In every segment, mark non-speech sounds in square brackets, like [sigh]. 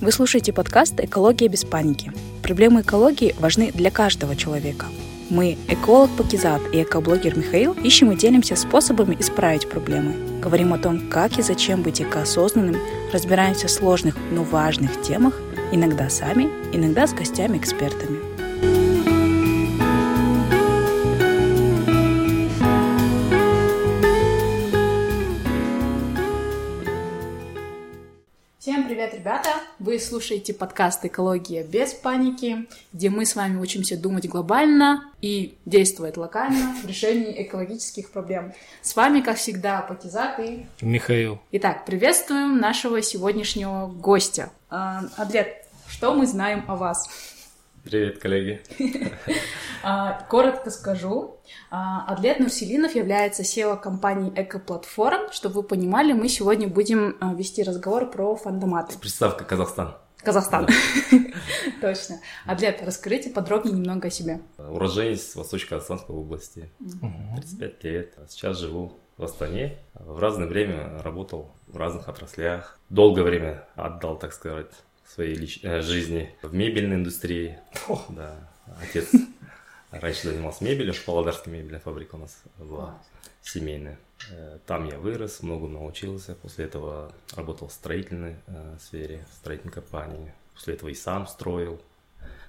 Вы слушаете подкаст «Экология без паники». Проблемы экологии важны для каждого человека. Мы, эколог Пакизат и экоблогер Михаил, ищем и делимся способами исправить проблемы. Говорим о том, как и зачем быть экоосознанным, разбираемся в сложных, но важных темах, иногда сами, иногда с гостями-экспертами. Вы слушаете подкаст «Экология без паники», где мы с вами учимся думать глобально и действовать локально в решении экологических проблем. С вами, как всегда, Пакизат и... Михаил. Итак, приветствуем нашего сегодняшнего гостя. А, Адлет, что мы знаем о вас? Привет, коллеги. [laughs] А, коротко скажу. А, Адлет Нурселинов является SEO компании Экоплатформ. Чтобы вы понимали, мы сегодня будем а, вести разговор про фандоматы. Приставка Казахстан. Казахстан. [laughs] Точно. Адлет, расскажите подробнее немного о себе. Уроженец Восточно-Казахстанской области. 35 лет. Сейчас живу в Астане. В разное время работал в разных отраслях. Долгое время отдал, так сказать, своей лич... Э, жизни в мебельной индустрии. О. Да, отец раньше занимался мебелью, Павлодарская мебельная фабрика у нас была семейная. Э, там я вырос, много научился. После этого работал в строительной э, сфере, в строительной компании. После этого и сам строил.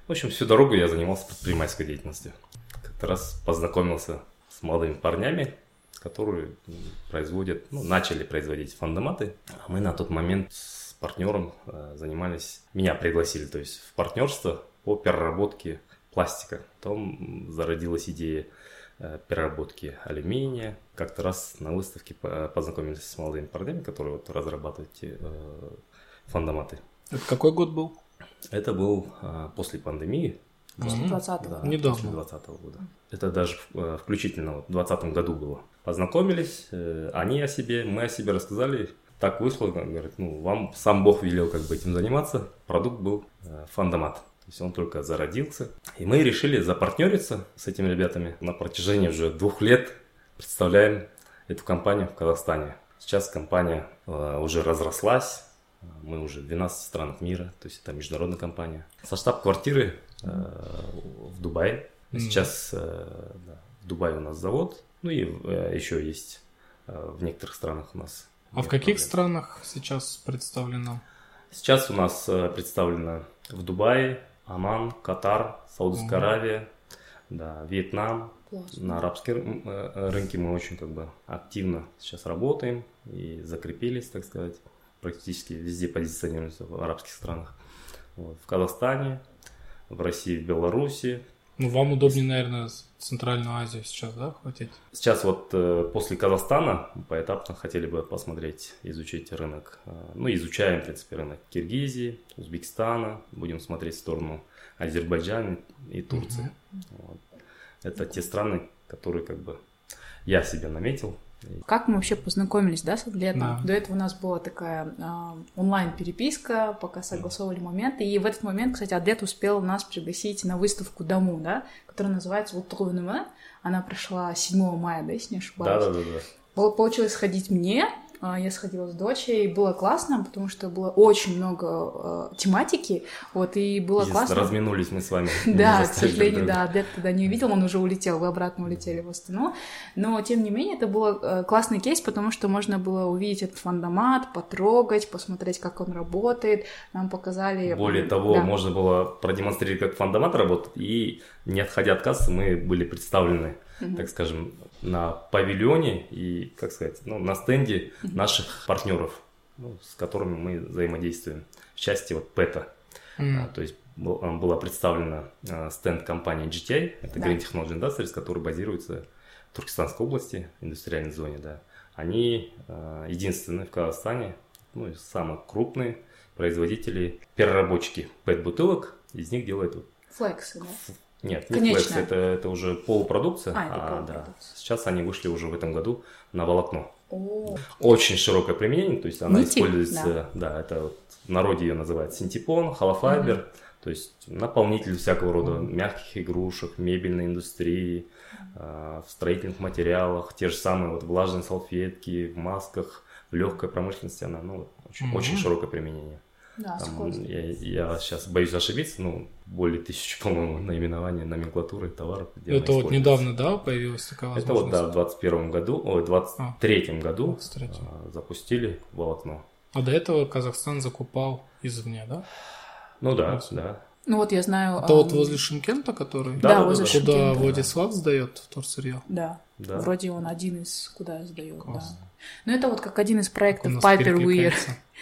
В общем, всю дорогу я занимался предпринимательской деятельностью. Как-то раз познакомился с молодыми парнями, которые производят, ну, начали производить фандоматы. А мы на тот момент партнером э, занимались, меня пригласили, то есть в партнерство по переработке пластика. Потом зародилась идея э, переработки алюминия. Как-то раз на выставке познакомились с молодыми парнями, которые вот разрабатывают э, фандоматы. Это какой год был? Это был после пандемии. После 20 Да, Недавно. После 20 года. Это даже включительно вот в 20 году было. Познакомились, они о себе, мы о себе рассказали, так вышло, говорит, ну, вам сам Бог велел как бы этим заниматься. Продукт был э, фандомат. Есть он только зародился. И мы решили запартнериться с этими ребятами. На протяжении уже двух лет представляем эту компанию в Казахстане. Сейчас компания э, уже разрослась. Мы уже в 12 странах мира, то есть это международная компания. Со штаб-квартиры э, в Дубае. Сейчас э, да, в Дубае у нас завод. Ну и еще есть в некоторых странах у нас а в каких проблем. странах сейчас представлено? Сейчас у нас представлено в Дубае, Оман, Катар, Саудовская угу. Аравия, да, Вьетнам. Классно. На арабском э, рынке мы очень как бы активно сейчас работаем и закрепились, так сказать, практически везде позиционируемся в арабских странах. Вот. В Казахстане, в России, в Беларуси, ну, вам удобнее, наверное, Центральную Азию сейчас, да, хватить? Сейчас вот э, после Казахстана поэтапно хотели бы посмотреть, изучить рынок. Э, ну, изучаем, в принципе, рынок Киргизии, Узбекистана. Будем смотреть в сторону Азербайджана и Турции. Угу. Вот. Это те страны, которые как бы я себе наметил как мы вообще познакомились, да, с атлетом? Да. До этого у нас была такая э, онлайн-переписка, пока согласовывали моменты. И в этот момент, кстати, атлет успел нас пригласить на выставку Дому, да, которая называется вот Она прошла 7 мая, да, если не ошибаюсь. Да, да, да. Получилось сходить мне, я сходила с дочей, и было классно, потому что было очень много э, тематики, вот, и было классно. разминулись мы с вами. [laughs] Да, к сожалению, да, Дед тогда не увидел, он уже улетел, вы обратно улетели в Астану, но, тем не менее, это был э, классный кейс, потому что можно было увидеть этот фандомат, потрогать, посмотреть, как он работает, нам показали... Более того, да. можно было продемонстрировать, как фандомат работает, и, не отходя от кассы, мы были представлены так скажем, на павильоне и, как сказать, ну, на стенде наших партнеров, ну, с которыми мы взаимодействуем в части вот ПЭТа. Угу. А, то есть был, была представлена а, стенд компании GTI, это да. Green Technology Industries, который базируется в Туркестанской области, индустриальной зоне, да. Они а, единственные в Казахстане, ну, самые крупные производители, переработчики ПЭТ-бутылок, из них делают Флексы, да? Нет, не Конечно. это, это уже полупродукция. А, это а, полупродукция. Да. Сейчас они вышли уже в этом году на волокно. О. Очень широкое применение, то есть она Нити, используется, да. да, это вот, в народе ее называют синтепон, холофайбер, угу. то есть наполнитель всякого рода угу. мягких игрушек, мебельной индустрии, э, в строительных материалах, те же самые вот влажные салфетки, в масках, в легкой промышленности она, ну, очень, угу. очень широкое применение. Да, Там, я, я сейчас боюсь ошибиться, ну, более тысячи, [laughs] по-моему, наименований номенклатуры товаров. где Это вот недавно, да, появилась такая Это вот, да, возможность? в 21 году, ой, в 23 году 23. а, запустили волокно. А до этого Казахстан закупал извне, да? Ну да, Вот. да. Ну вот я знаю... Это вот ам, возле Шимкента, который... Да, Да, да, возле да. Куда Шимкента. Владислав сдает вторсырье. Да. Да. Вроде он один из... Куда сдает, да. Класс. Ну это вот как один из проектов Piper Weir.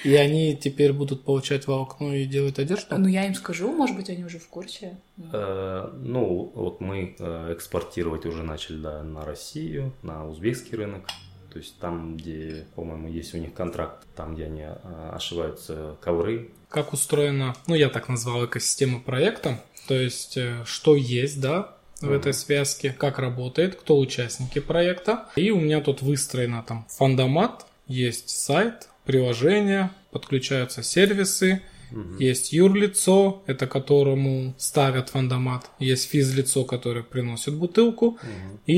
И они теперь будут получать волокно и делать одежду? Ну я им скажу, может быть, они уже в курсе. Э, Ну, вот мы э, экспортировать уже начали, да, на Россию, на узбекский рынок. То есть там, где, по-моему, есть у них контракт, там, где они э, ошиваются ковры. Как устроена, ну я так назвал экосистема проекта, то есть что есть, да, в этой связке, как работает, кто участники проекта. И у меня тут выстроено там фандомат, есть сайт, приложение, подключаются сервисы, Мгм. есть юрлицо, это которому ставят фандомат, есть физлицо, которое приносит бутылку, Мгм. и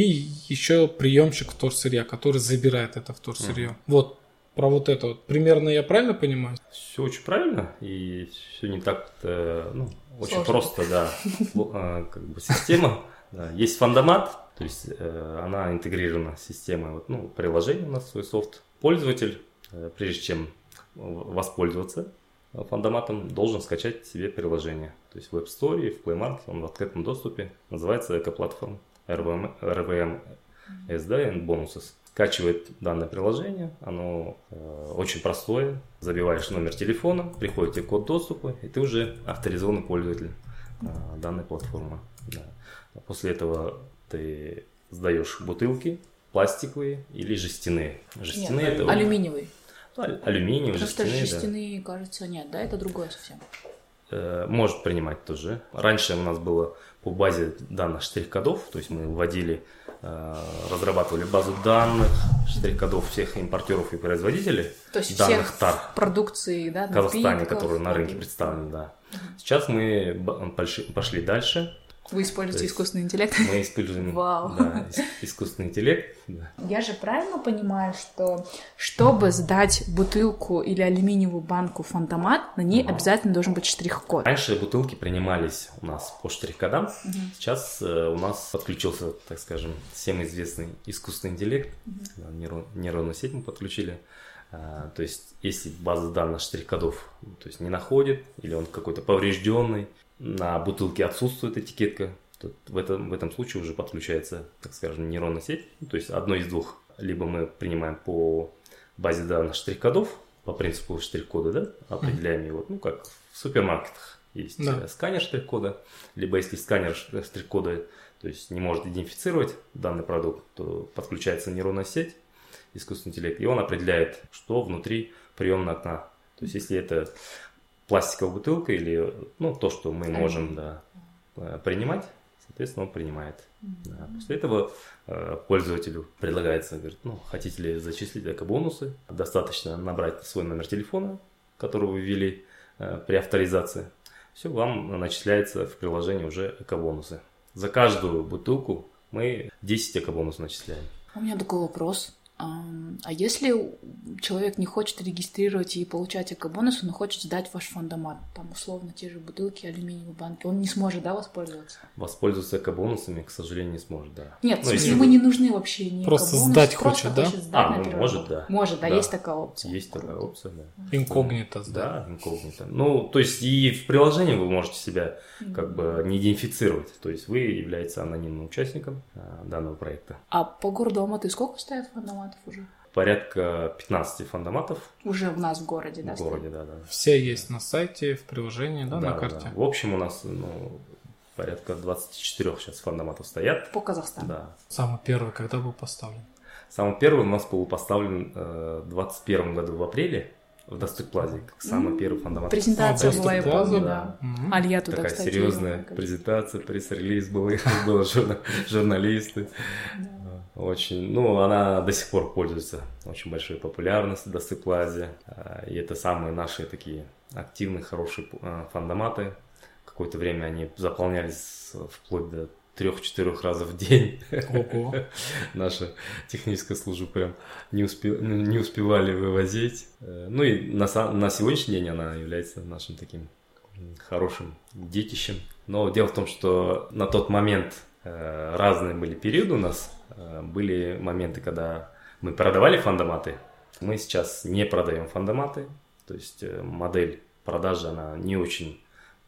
еще приемщик вторсырья, который забирает это вторсырье. Вот про вот это вот. Примерно я правильно понимаю? Все очень правильно, и все не так, э, ну, очень Сложно. просто, да, э, как бы система. Есть фандомат, то есть э, она интегрирована с системой, вот, ну, приложение у нас свой софт. Пользователь, прежде чем в- воспользоваться фандоматом, должен скачать себе приложение. То есть в App Store, и в Play Market, он в открытом доступе, называется экоплатформа RVM, RVM SD and Bonuses. Скачивает данное приложение, оно э, очень простое. Забиваешь номер телефона, приходит тебе код доступа, и ты уже авторизованный пользователь э, данной платформы. Да. После этого ты сдаешь бутылки пластиковые или жестяные. Жестяные Нет, это вот, алюминиевый. Ну, алюминиевые, Потому что жестяные, да. жестяные, кажется, нет, да, это другое совсем. Э, может принимать тоже. Раньше у нас было по базе данных штрих-кодов, то есть мы вводили, э, разрабатывали базу данных, штрих-кодов всех импортеров и производителей То есть данных всех тар продукции, да, Казахстане, которые на рынке представлены, да. Сейчас мы пошли, пошли дальше. Вы используете искусственный интеллект? Мы используем [laughs] Вау. да, ис- искусственный интеллект. да. Я же правильно понимаю, что чтобы сдать бутылку или алюминиевую банку в фантомат, на ней Ага. обязательно должен быть штрих-код. Раньше бутылки принимались у нас по штрих-кодам. Сейчас э, у нас подключился, так скажем, всем известный искусственный интеллект. Да, нейро- Нейронную сеть мы подключили. А, То есть, если база данных штрих-кодов то есть, не находит, или он какой-то поврежденный, на бутылке отсутствует этикетка, то в этом, в этом случае уже подключается, так скажем, нейронная сеть. Ну, То есть, одно из двух. Либо мы принимаем по базе данных штрих-кодов, по принципу штрих-кода, да, определяем его, ну, как в супермаркетах есть Да. э, сканер штрих-кода, либо если сканер ш- штрих-кода, то есть не может идентифицировать данный продукт, то подключается нейронная сеть, искусственный интеллект, и он определяет, что внутри приемного окна. То есть если это пластиковая бутылка или ну, то, что мы можем да, э, принимать, соответственно, он принимает. Да. После этого э, пользователю предлагается, говорит, ну, хотите ли зачислить эко-бонусы, достаточно набрать свой номер телефона, который вы ввели э, при авторизации. Все, вам начисляется в приложении уже эко-бонусы. За каждую бутылку мы 10 эко-бонусов начисляем. У меня такой вопрос. А если человек не хочет регистрировать и получать эко-бонусы, но хочет сдать ваш фондомат, там условно те же бутылки, алюминиевые банки, он не сможет, да, воспользоваться? Воспользоваться эко-бонусами, к сожалению, не сможет, да. Нет, Ну, если ему не нужны вообще ни Просто эко-бонусы, сдать просто хочет, да? хочет сдать А, ну, может, да. Может, да, Да. есть такая опция. Есть такая опция, да. Инкогнито, да. Да, инкогнито. Ну, то есть и в приложении вы можете себя как бы не идентифицировать. То есть вы являетесь анонимным участником а, данного проекта. А по городу Алматы сколько стоят фондоматов уже? Порядка 15 фандоматов Уже в нас в городе, да? в городе, да, да. Все есть на сайте, в приложении, да, на карте. В общем, у нас ну, порядка 24 сейчас фандоматов стоят. По Казахстану. Да. Самый первый, когда был поставлен? Самый первый у нас был поставлен э, в 21 году в апреле в Доступ Плазе, как самый первый фандомат. Презентация А, была, я помню, да. Мгм. Алья туда, Такая кстати, серьезная презентация, пресс-релиз был, [laughs] было журна- журналисты. Очень, ну, она до сих пор пользуется очень большой популярностью Доступ Плазе. А, И это самые наши такие активные, хорошие а, фандоматы. Какое-то время они заполнялись вплоть до трех-четырех разов в день. Ого. [laughs] Наша техническая служба прям не, успе... не успевали вывозить. Э, ну и на, на сегодняшний день она является нашим таким хорошим детищем. Но дело в том, что на тот момент разные были периоды у нас. Э, были моменты, когда мы продавали фандоматы. Мы сейчас не продаем фандоматы. То есть модель продажи, она не очень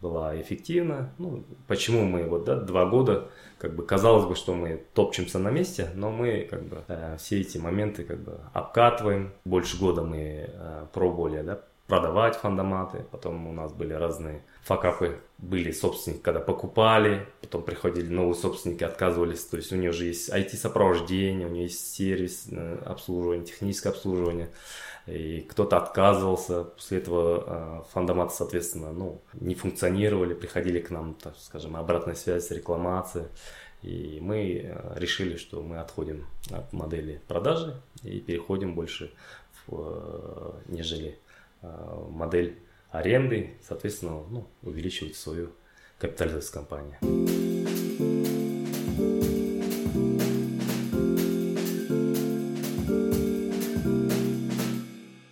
была эффективна. Ну, почему мы вот да, два года, как бы казалось бы, что мы топчемся на месте, но мы как бы э, все эти моменты как бы обкатываем. Больше года мы э, пробовали да, продавать фандоматы, потом у нас были разные факапы, были собственники, когда покупали, потом приходили новые собственники, отказывались, то есть у нее же есть IT-сопровождение, у нее есть сервис э, обслуживания, техническое обслуживание, и кто-то отказывался, после этого э, фандоматы, соответственно, ну, не функционировали, приходили к нам, так скажем, обратная связь, рекламация, и мы э, решили, что мы отходим от модели продажи и переходим больше в, нежели модель аренды, соответственно, ну, увеличивать свою капитализацию компании.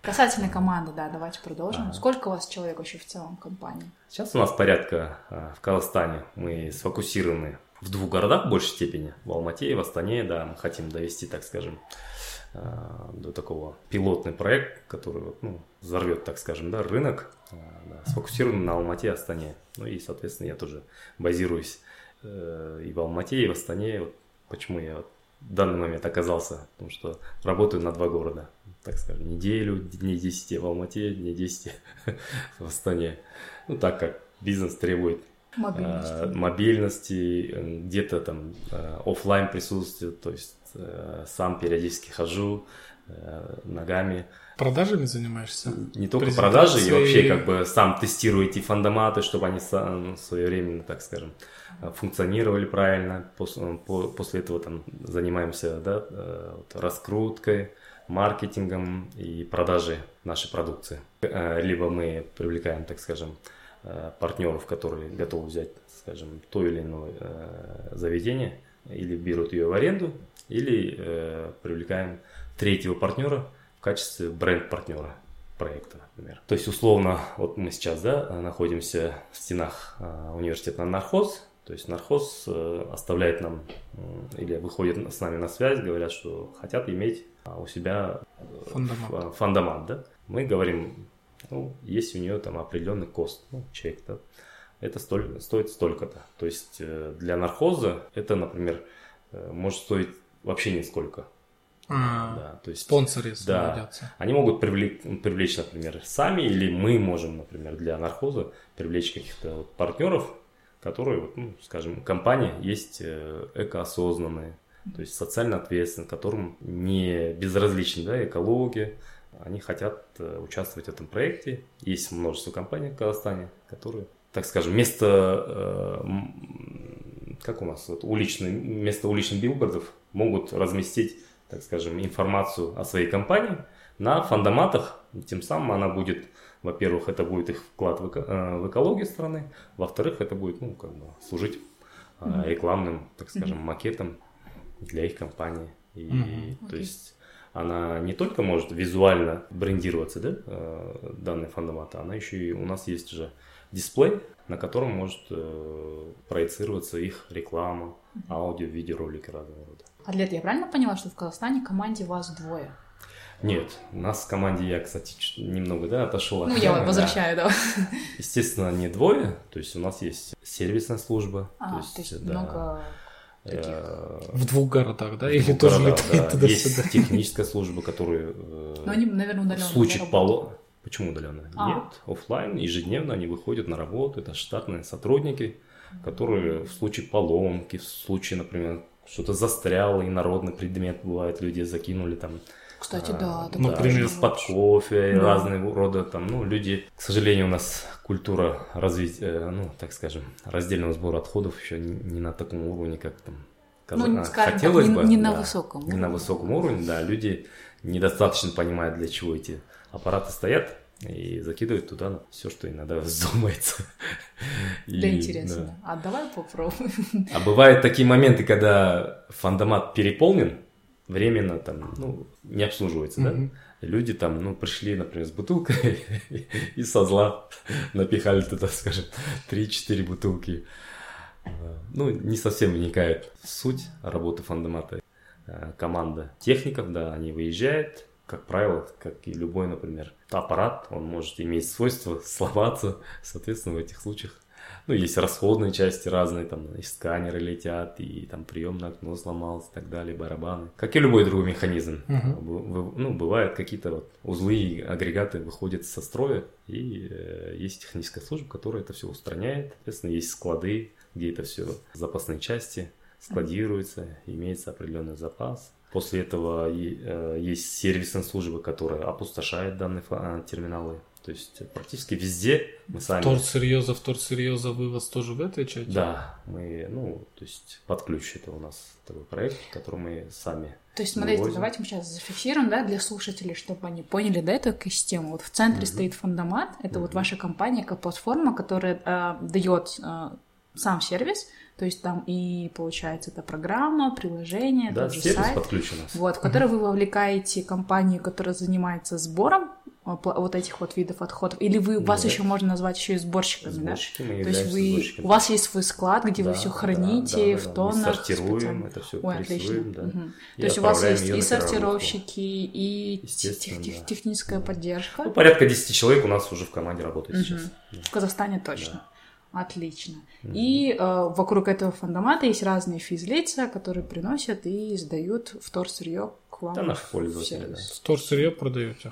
Касательно команды, да, давайте продолжим. Ага. Сколько у вас человек вообще в целом в компании? Сейчас у нас порядка а, в Казахстане. Мы сфокусированы в двух городах в большей степени. В Алмате и в Астане, да, мы хотим довести, так скажем, до такого пилотный проект, который ну, взорвет, так скажем, да, рынок, а, да, сфокусирован на Алмате и Астане. Ну и, соответственно, я тоже базируюсь э, и в Алмате, и в Астане. Вот почему я вот в данный момент оказался, потому что работаю на два города, так скажем, неделю, дней 10 в Алмате, дней 10 [laughs] в Астане. Ну, так как бизнес требует мобильности, э, мобильности где-то там э, офлайн присутствие, то есть Э, сам периодически хожу э, ногами. Продажами занимаешься? Не только продажи, и вообще как бы сам тестирую эти фандоматы, чтобы они своевременно, так скажем, функционировали правильно. После, этого там занимаемся да, э, раскруткой, маркетингом и продажей нашей продукции. Либо мы привлекаем, так скажем, партнеров, которые готовы взять, скажем, то или иное заведение, или берут ее в аренду, или э, привлекаем третьего партнера в качестве бренд-партнера проекта, например. То есть, условно, вот мы сейчас да, находимся в стенах э, университета Нархоз, то есть Нархоз э, оставляет нам э, или выходит с нами на связь, говорят, что хотят иметь а, у себя фандомат. фандомат да? Мы говорим, ну, есть у нее там определенный кост, ну, чек, да? это столь, стоит столько-то. То есть э, для нархоза это, например, э, может стоить вообще нисколько. А, да, то есть, спонсоры да, Они могут привлечь, привлечь, например, сами, или мы можем, например, для нархоза привлечь каких-то вот партнеров, которые, ну, скажем, компания есть э, экоосознанные, то есть социально ответственные, которым не безразлична да, экология, они хотят э, участвовать в этом проекте. Есть множество компаний в Казахстане, которые, так скажем, вместо, э, как у нас, вот, уличный, вместо уличных билбордов могут разместить, так скажем, информацию о своей компании на фандоматах. Тем самым она будет, во-первых, это будет их вклад в, эко, э, в экологию страны, во-вторых, это будет ну, как бы служить mm-hmm. рекламным, так скажем, mm-hmm. макетом для их компании. И, mm-hmm. то okay. есть она не только может визуально брендироваться, да, э, данный фандомат, она еще и у нас есть уже дисплей, на котором может э, проецироваться их реклама, аудио, видеоролики разного рода. Атлет, я правильно поняла, что в Казахстане команде вас двое? Нет, у нас в команде я, кстати, немного, да, отошел от Ну, я возвращаю, да. да. Естественно, не двое, то есть у нас есть сервисная служба. А, то есть, то есть да, много таких... Э, в двух городах, да? Или тоже городах, да. туда Есть техническая служба, которая... Э, Но они, наверное, удаленно В случае поло... Почему удаленно? А. Нет, офлайн, ежедневно они выходят на работу, это штатные сотрудники, которые в случае поломки, в случае, например, что-то застряло, инородный предмет бывает, люди закинули там. Кстати, да. А, например, под кофе, да. разные рода там, ну, люди, к сожалению, у нас культура развития, ну, так скажем, раздельного сбора отходов еще не, не на таком уровне, как там ну, скажем хотелось так, не, бы. Не да, на высоком Не на высоком уровне, да. Люди недостаточно понимают, для чего эти аппараты стоят. И закидывают туда все, что иногда [laughs] вздумается. Да, интересно. А давай попробуем. А бывают такие моменты, когда фандомат переполнен, временно там, ну, не обслуживается, да? Люди там, ну, пришли, например, с бутылкой [laughs] и со зла напихали туда, скажем, 3-4 бутылки. Ну, не совсем вникает в суть работы фандомата. Э, команда техников, да, они выезжают, как правило, как и любой, например, аппарат, он может иметь свойство [laughs] сломаться, соответственно, в этих случаях ну, есть расходные части разные, там, и сканеры летят, и там приемное окно сломалось и так далее, барабаны. Как и любой другой механизм. Uh-huh. Ну, бывают какие-то вот узлы и агрегаты выходят со строя, и э, есть техническая служба, которая это все устраняет. Соответственно, есть склады, где это все запасные части складируется, имеется определенный запас. После этого э, есть сервисная служба, которая опустошает данные терминалы то есть практически везде мы сами... Вторсырье за вторсырье за вывоз тоже в этой части? Да, мы, ну, то есть под ключ это у нас такой проект, который мы сами то есть, смотрите, вывозим. давайте мы сейчас зафиксируем, да, для слушателей, чтобы они поняли, да, эту систему. Вот в центре mm-hmm. стоит фондомат, это mm-hmm. вот ваша компания, как платформа, которая э, дает э, сам сервис, то есть там и получается это программа, приложение, да, тот же сайт, подключен вот, в который вы вовлекаете компанию, которая занимается сбором а, вот этих вот видов отходов? Или вы, вас еще можно назвать еще и сборщиками, Сборщики, да? То есть вы, у вас есть свой склад, где да, вы все храните да, да, в тоннах. Мы сортируем это все, Ой, отлично. да. Угу. То есть у вас есть и сортировщики, и тех, тех, да. техническая да. поддержка. Ну, порядка 10 человек у нас уже в команде работает угу. сейчас. В Казахстане точно. Да. Отлично. Mm-hmm. И э, вокруг этого фандомата есть разные физлица, которые приносят и сдают вторсырье к вам. Да, наши пользователи, да. Вторсырье продаете?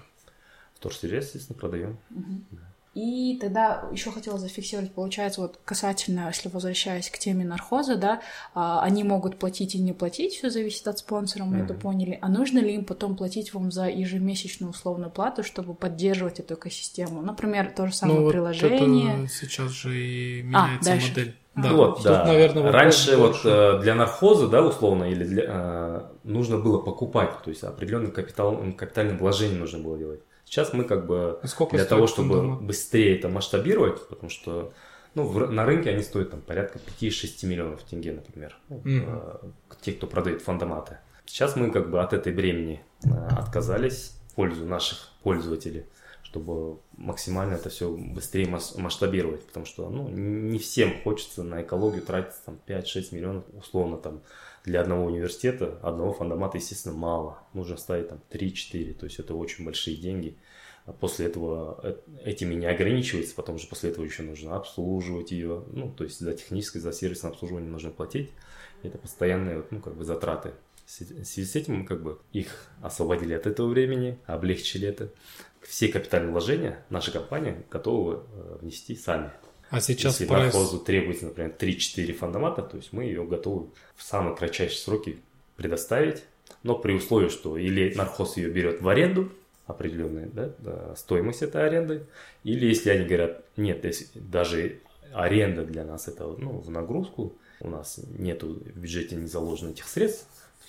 Вторсырье, естественно, продаем. Mm-hmm. Да. И тогда еще хотела зафиксировать, получается, вот касательно, если возвращаясь к теме нархоза, да, а, они могут платить и не платить, все зависит от спонсора, мы mm-hmm. это поняли. А нужно ли им потом платить вам за ежемесячную условную плату, чтобы поддерживать эту экосистему? Например, то же самое ну, приложение. Вот это сейчас же и а, меняется а, модель. Да, вот, Тут, да. наверное, Раньше вот э, для нархоза, да, условно, или для, э, нужно было покупать, то есть определенный капитал, капитальное вложение нужно было делать. Сейчас мы как бы Сколько для того, чтобы фундамент? быстрее это масштабировать, потому что ну, в, на рынке они стоят там порядка 5-6 миллионов тенге, например, mm-hmm. те, кто продает фандоматы. Сейчас мы как бы от этой бремени э, отказались в пользу наших пользователей, чтобы максимально это все быстрее мас- масштабировать, потому что ну, не всем хочется на экологию тратить там 5-6 миллионов, условно там для одного университета, одного фандомата, естественно, мало. Нужно ставить там 3-4, то есть это очень большие деньги. А после этого э, этими не ограничивается, потом же после этого еще нужно обслуживать ее, ну, то есть за техническое, за сервисное обслуживание нужно платить. Это постоянные, ну, как бы затраты. В связи с этим мы как бы их освободили от этого времени, облегчили это. Все капитальные вложения наша компания готова э, внести сами. А сейчас Если прайс... нархозу требуется, например, 3-4 фандомата, то есть мы ее готовы в самые кратчайшие сроки предоставить, но при условии, что или нархоз ее берет в аренду, определенная да, да, стоимость этой аренды, или если они говорят, нет, если даже аренда для нас это ну, в нагрузку, у нас нету в бюджете не заложено этих средств,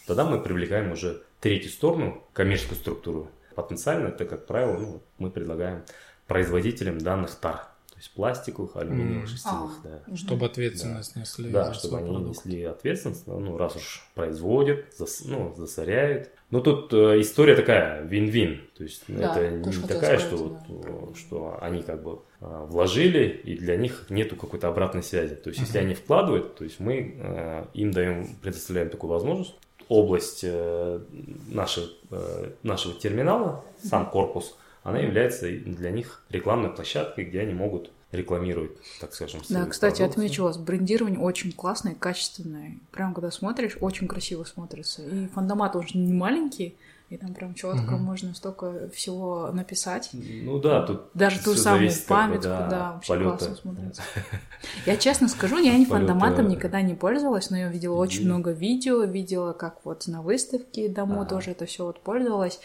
тогда мы привлекаем уже третью сторону, коммерческую структуру. Потенциально это, как правило, ну, мы предлагаем производителям данных тар есть пластиковых, алюминиевых, mm. шестяных, а, да. Чтобы ответственность да. несли. Да, чтобы они продукт. несли ответственность, ну, раз уж производят, зас, ну, засоряют. Но тут э, история такая, вин-вин. То есть да, это не такая, сказать, что, да. вот, что они как бы э, вложили, и для них нету какой-то обратной связи. То есть, uh-huh. если они вкладывают, то есть мы э, им даем, предоставляем такую возможность. Область э, нашего, э, нашего терминала, сам корпус – она является для них рекламной площадкой, где они могут рекламировать, так скажем, Да, кстати, продукцию. отмечу вас, брендирование очень классное, качественное. Прям когда смотришь, очень красиво смотрится. И фандомат уже не маленький, и там прям четко угу. можно столько всего написать. Ну да, тут даже ту самую памятку, как бы, да, да, вообще полета. классно смотрится. [laughs] Я честно скажу, я не фандоматом никогда не пользовалась, но я видела очень много видео, видела, как вот на выставке домой тоже это все вот пользовалась.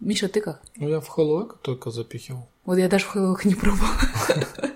Миша, ты как? Ну, я в Хэллоуэк только запихивал. Вот я даже в Хэллоуэк не пробовала. [laughs]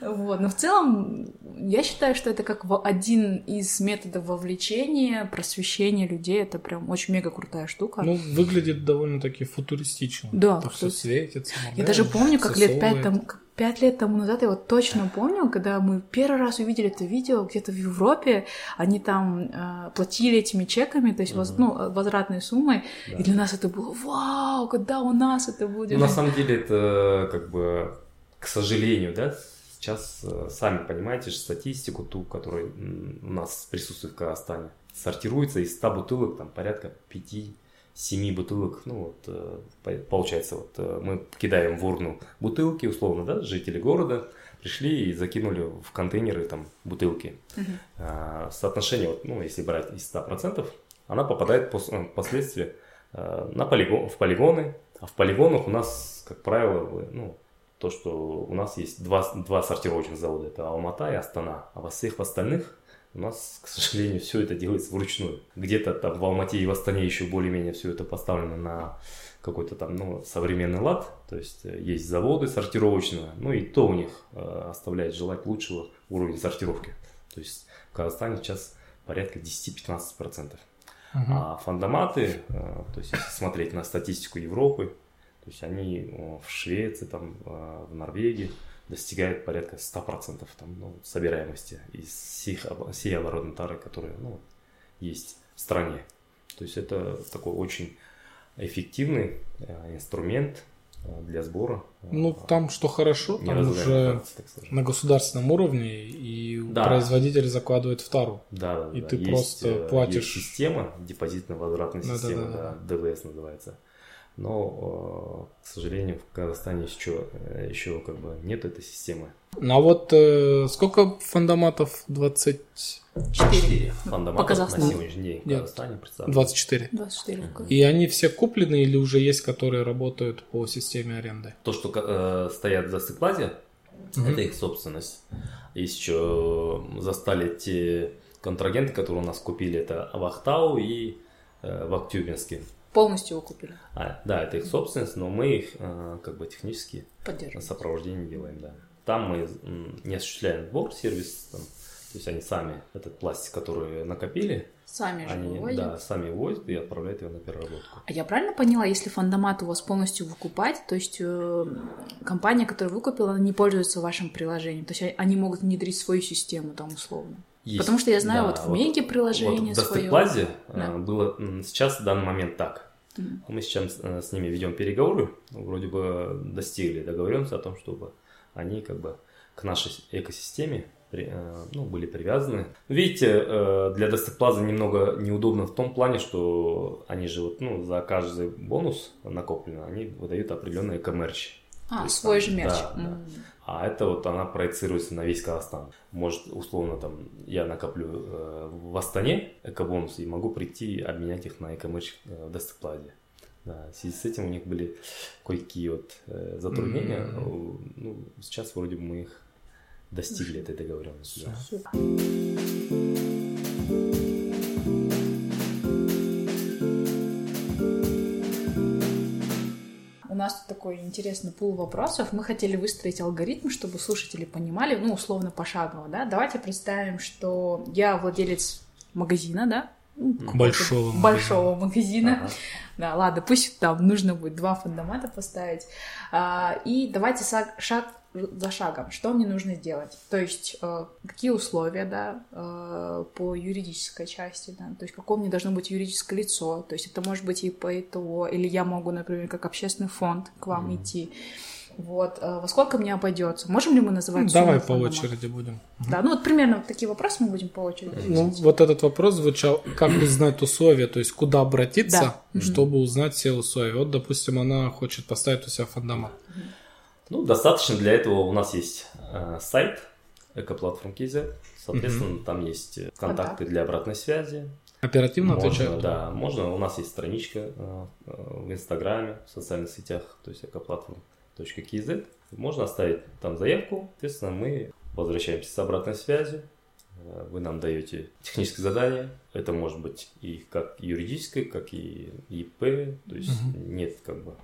Вот, но в целом я считаю, что это как один из методов вовлечения, просвещения людей. Это прям очень мега крутая штука. Ну, выглядит довольно-таки футуристично. Да. Так все светится. Я даже помню, как лет пять там, пять лет тому назад, я вот точно помню, когда мы первый раз увидели это видео где-то в Европе, они там э, платили этими чеками, то есть воз, ну, возвратной суммой, да. и для нас это было вау, когда у нас это будет. Ну, на самом деле это как бы, к сожалению, да, сейчас э, сами понимаете же статистику ту, которая у нас присутствует в Казахстане, сортируется из 100 бутылок там порядка 5 семи бутылок, ну вот, э, получается, вот э, мы кидаем в урну бутылки, условно, да, жители города пришли и закинули в контейнеры там бутылки. Uh-huh. А, соотношение, вот, ну, если брать из 100%, она попадает пос, впоследствии на полигон, в полигоны, а в полигонах у нас, как правило, ну, то, что у нас есть два, два сортировочных завода, это Алмата и Астана, а во всех остальных у нас, к сожалению, все это делается вручную. Где-то там в Алмате и в Астане еще более-менее все это поставлено на какой-то там ну, современный лад, то есть э, есть заводы сортировочные, ну и то у них э, оставляет желать лучшего уровня сортировки. То есть в Казахстане сейчас порядка 10-15%. Uh-huh. А фандоматы, э, то есть если смотреть на статистику Европы, то есть они э, в Швеции, там, э, в Норвегии, достигает порядка 100% там, ну, собираемости из всех, всей оборотной тары, которая ну, есть в стране. То есть это такой очень эффективный э, инструмент для сбора. Ну, там что хорошо, там уже на государственном уровне, и да. производитель закладывает в тару. Да, да, И да. ты есть, просто платишь. Есть система, депозитно-возвратная да, система, да, да, да. ДВС называется но, э, к сожалению, в Казахстане еще, э, еще как бы нет этой системы. Ну а вот э, сколько фандоматов? 24 4 фандоматов на сегодняшний день в Казахстане представлены. 24. 24. И они все куплены или уже есть, которые работают по системе аренды? То, что э, стоят за стеклазе, угу. это их собственность. Есть еще застали те контрагенты, которые у нас купили, это Вахтау и э, в Актюбинске. Полностью выкупили. А, да, это их собственность, но мы их э, как бы технически сопровождение делаем, да. Там мы не осуществляем сбор, сервис, там, то есть они сами этот пластик, который накопили, сами же они, выводят. Да, сами вывозят и отправляют его на переработку. А я правильно поняла, если фандомат у вас полностью выкупать, то есть э, компания, которая выкупила, она не пользуется вашим приложением, то есть они могут внедрить свою систему там условно? Есть. Потому что я знаю, да, вот в Меге приложение вот в свое. В да. было сейчас в данный момент так. Mm. Мы сейчас э, с ними ведем переговоры, вроде бы достигли договоренности о том, чтобы они как бы к нашей экосистеме э, ну, были привязаны. Видите, э, для Дестеплаза немного неудобно в том плане, что они же вот, ну, за каждый бонус накоплено, они выдают определенные коммерчи. А, свой там, же мерч. Да, mm. да. А это вот она проецируется на весь Казахстан. Может, условно, там, я накоплю э, в Астане экобонусы и могу прийти обменять их на экомерч э, в Дестеплазе. Да, в связи с этим у них были кое-какие вот э, затруднения. Mm-hmm. Ну, сейчас вроде бы мы их достигли этой договоренности. Да. Нас тут такой интересный пул вопросов. Мы хотели выстроить алгоритм, чтобы слушатели понимали, ну, условно, пошагово, да. Давайте представим, что я владелец магазина, да, ну, большого большого магазина. Ага. Да, ладно, пусть там нужно будет два фундамента поставить. А, и давайте шаг за шагом, что мне нужно сделать. То есть, э, какие условия, да, э, по юридической части, да, то есть, какое мне должно быть юридическое лицо, то есть, это может быть и по ИТО, или я могу, например, как общественный фонд к вам mm-hmm. идти. Вот, э, во сколько мне обойдется? Можем ли мы называть? Ну, давай по очереди будем. Да, ну вот примерно вот такие вопросы мы будем по очереди. Ну, вот этот вопрос звучал, как узнать условия, то есть куда обратиться, да. чтобы узнать все условия. Вот, допустим, она хочет поставить у себя фондомат. Ну, достаточно для этого у нас есть э, сайт Экоплатформ. Соответственно, угу. там есть контакты для обратной связи. Оперативно можно, отвечают? Да, можно. У нас есть страничка э, в Инстаграме, в социальных сетях, то есть экоплатформ.кз. Можно оставить там заявку, соответственно, мы возвращаемся с обратной связью, э, вы нам даете техническое задание. Это может быть и как юридическое, как и ИП. То есть угу. нет как бы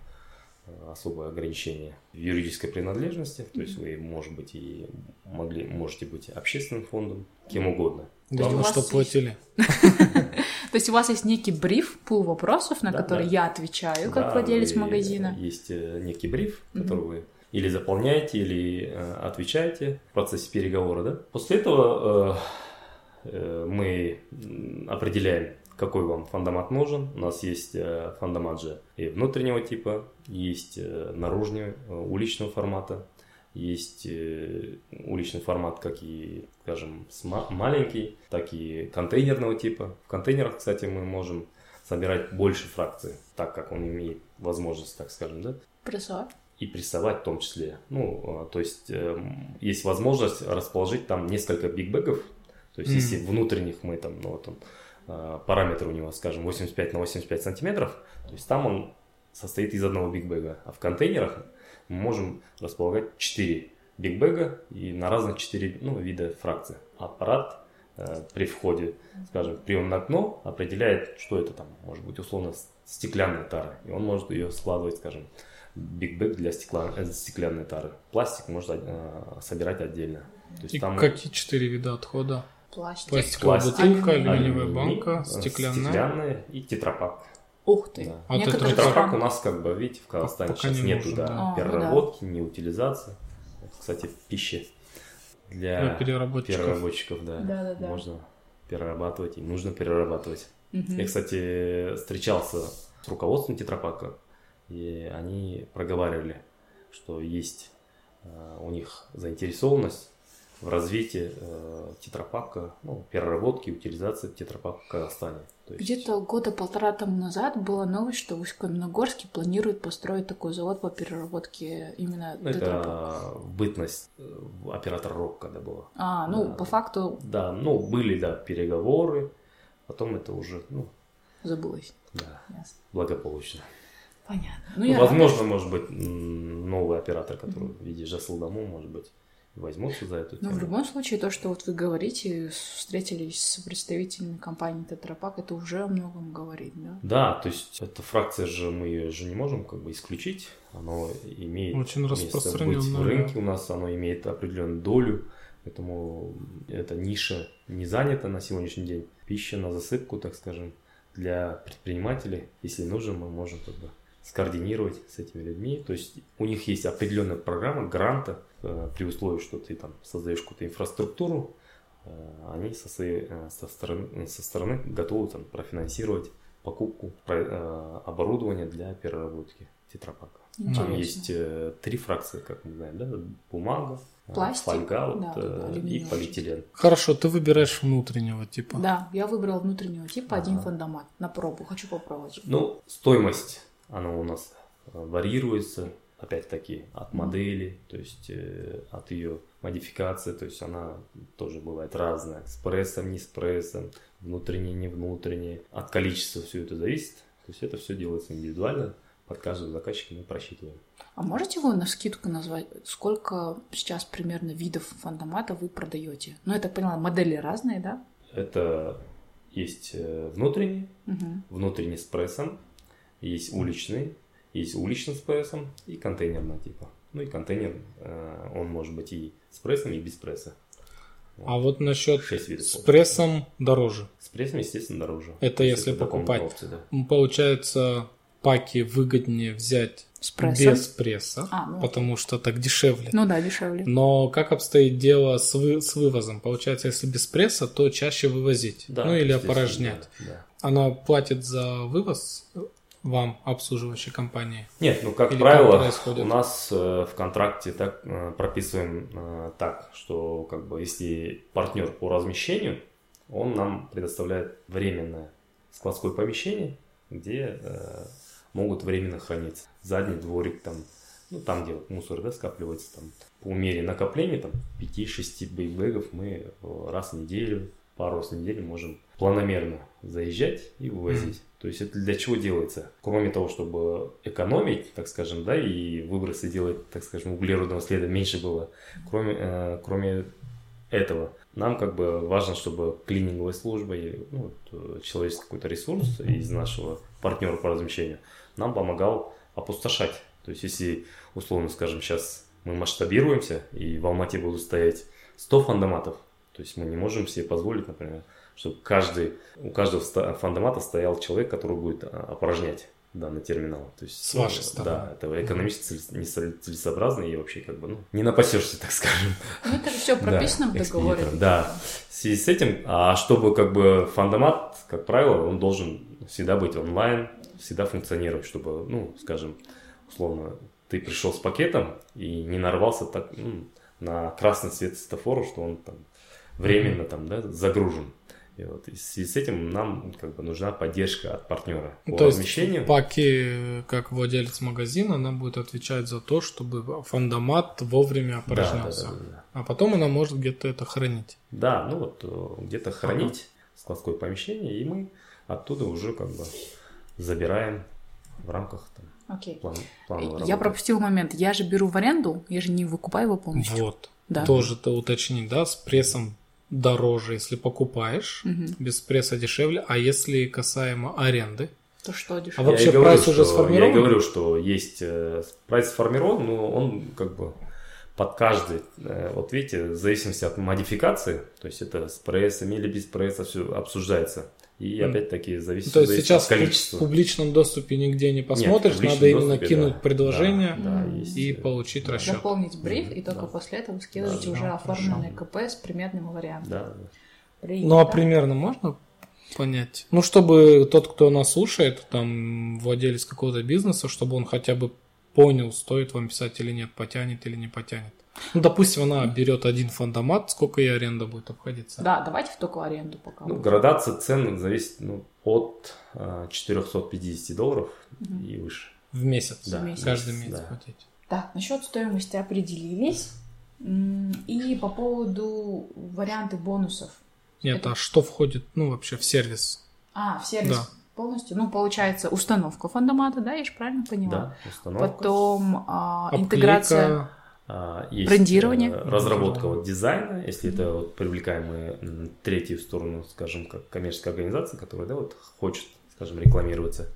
особое ограничение в юридической принадлежности. То есть вы, может быть, и могли, можете быть общественным фондом, кем угодно. Главное, что платили. [laughs] То есть у вас есть некий бриф, пул вопросов, на которые я отвечаю как владелец магазина. Есть э, некий бриф, который вы или заполняете, или э, отвечаете в процессе переговора. Да? После этого э, мы определяем какой вам фандомат нужен. У нас есть э, фандомат же и внутреннего типа, есть э, наружного э, уличного формата, есть уличный формат как и, скажем, маленький, так и контейнерного типа. В контейнерах, кстати, мы можем собирать больше фракций, так как он имеет возможность, так скажем, да? Прессовать. И прессовать в том числе. Ну, то есть есть возможность расположить там несколько бигбэгов. То есть, mm. если внутренних мы там, ну вот он, Э, параметр у него, скажем, 85 на 85 сантиметров, то есть там он состоит из одного бигбэга, а в контейнерах мы можем располагать 4 бигбэга и на разных 4 ну, вида фракций. Аппарат э, при входе, скажем, в приемное окно определяет, что это там, может быть, условно стеклянная тара, и он может ее складывать, скажем, бигбэк для стекла, э, стеклянной тары. Пластик может э, собирать отдельно. То есть и там... какие четыре вида отхода? Пластик. Пластиковая Пластик, бутылка, алюминиевая банка, стеклянная. Стеклянная и тетрапак. Ух ты. Да. А Некоторые тетрапак у нас, как бы, видите, в Казахстане сейчас не нету да, да, переработки, не утилизации. Кстати, пищи для, для переработчиков. переработчиков, да. Да, да, да. Можно перерабатывать и нужно перерабатывать. Угу. Я, кстати, встречался с руководством тетрапака, и они проговаривали, что есть э, у них заинтересованность в развитии э, тетрапака, ну, переработки, утилизации тетрапака в Казахстане. Есть... Где-то года полтора тому назад была новость, что в Усть-Каменогорске планируют построить такой завод по переработке именно ну, Это бытность э, оператора РОК, когда была. А, ну, да, по факту... Да, ну, были, да, переговоры, потом это уже, ну... Забылось. Да, Ясно. благополучно. Понятно. Ну, ну, возможно, рада. может быть, новый оператор, который mm-hmm. в виде Жасылдаму, может быть, возьмутся за эту тему. Ну, в любом случае, то, что вот вы говорите, встретились с представителями компании Тетрапак, это уже о многом говорит, да? Да, то есть эта фракция же, мы ее же не можем как бы исключить, оно имеет Очень место быть в рынке, у нас оно имеет определенную долю, поэтому эта ниша не занята на сегодняшний день. Пища на засыпку, так скажем, для предпринимателей, если нужно, мы можем как бы скоординировать с этими людьми. То есть у них есть определенная программа гранта, при условии, что ты там создаешь какую-то инфраструктуру, э, они со, своей, э, со, стороны, со стороны готовы там, профинансировать покупку оборудования для переработки тетрапака. Там есть три фракции, как мы знаем, да? бумага, Пластик, фольга вот, да, и полиэтилен. Хорошо, ты выбираешь внутреннего типа. Да, я выбрал внутреннего типа, ага. один фандомат на пробу, хочу попробовать. Ну, стоимость оно у нас э, варьируется, опять-таки, от модели, то есть э, от ее модификации, то есть она тоже бывает разная, с прессом, не с прессом, внутренне, не внутренне, от количества все это зависит, то есть это все делается индивидуально, под каждого заказчика мы просчитываем. А можете вы на скидку назвать, сколько сейчас примерно видов фандомата вы продаете? Ну, я так поняла, модели разные, да? Это есть э, внутренний, угу. внутренний с прессом, есть уличный, есть уличный с прессом и контейнерного типа. Ну и контейнер, э, он может быть и с прессом, и без пресса. А вот насчет с прессом дороже. С прессом, естественно, дороже. Это если это покупать. Опции, да. Получается, паки выгоднее взять с без пресса, а, ну, потому что так дешевле. Ну да, дешевле. Но как обстоит дело с, вы, с вывозом? Получается, если без пресса, то чаще вывозить. Да, ну или опорожнять. Да, да. Она платит за вывоз вам, обслуживающей компании? Нет, ну как Или правило, у нас э, в контракте так э, прописываем э, так, что как бы если партнер по размещению, он нам предоставляет временное складское помещение, где э, могут временно храниться. Задний дворик там, ну там где мусор да, скапливается, там по мере накопления там 5-6 бейбэгов мы раз в неделю, пару раз в неделю можем планомерно заезжать и вывозить. То есть это для чего делается? Кроме того, чтобы экономить, так скажем, да, и выбросы делать, так скажем, углеродного следа меньше было. Кроме, э, кроме этого. Нам как бы важно, чтобы клининговая служба и ну, человеческий какой-то ресурс из нашего партнера по размещению нам помогал опустошать. То есть если, условно скажем, сейчас мы масштабируемся и в Алмате будут стоять 100 фандоматов, то есть мы не можем себе позволить, например, чтобы каждый, у каждого фандомата стоял человек, который будет а, опорожнять данный терминал. То есть, С вашей стороны. Да, это экономически нецелесообразно и вообще как бы, ну, не напасешься, так скажем. Ну, это все [laughs] прописано да, в договоре. Да, в связи с этим, а чтобы как бы фандомат, как правило, он должен всегда быть онлайн, всегда функционировать, чтобы, ну, скажем, условно, ты пришел с пакетом и не нарвался так ну, на красный цвет светофора, что он там временно там, да, загружен. И вот и в связи с этим нам как бы нужна поддержка от партнера по то размещению. Есть Паки, как владелец магазина, она будет отвечать за то, чтобы фандомат вовремя опорожнялся. Да, да, да, да. А потом она может где-то это хранить. Да, ну вот э, где-то хранить ага. складское помещение, и мы оттуда уже как бы забираем в рамках там, Окей. план, плана Я пропустил момент. Я же беру в аренду, я же не выкупаю его полностью. Вот. Да. Тоже то уточнить, да, с прессом дороже, если покупаешь, угу. без пресса дешевле, а если касаемо аренды? То что дешевле? А вообще я прайс говорю, уже сформирован? Я говорю, что есть э, прайс сформирован, но он как бы под каждый, э, вот видите, в зависимости от модификации, то есть это с прессами или без пресса все обсуждается. И опять-таки зависит, То есть сейчас от количества. в публичном доступе нигде не посмотришь, Нет, надо именно доступе, кинуть да, предложение да, да, и получить да. расчет. Заполнить бриф, и только да. после этого скидываете да, уже да, оформленный КП с примерным вариантом. Да, да. Ну а примерно можно понять? Ну, чтобы тот, кто нас слушает, там владелец какого-то бизнеса, чтобы он хотя бы понял, стоит вам писать или нет, потянет или не потянет. Ну, допустим, она берет один фандомат, сколько ей аренда будет обходиться? Да, давайте в только аренду пока. Ну, градация цен зависит ну, от э, 450 долларов угу. и выше. В месяц? Да. В месяц. Каждый месяц да. платить. Так, насчет стоимости определились. И по поводу варианты бонусов. Нет, Это... а что входит, ну, вообще в сервис? А, в сервис да. полностью. Ну, получается, установка фандомата, да, я же правильно поняла? Да, установка. Потом а, интеграция а, есть Брендирование. Э, разработка вот дизайна, если это вот привлекаемые третью сторону, скажем, как коммерческая организация, которая да, вот хочет, скажем, рекламироваться.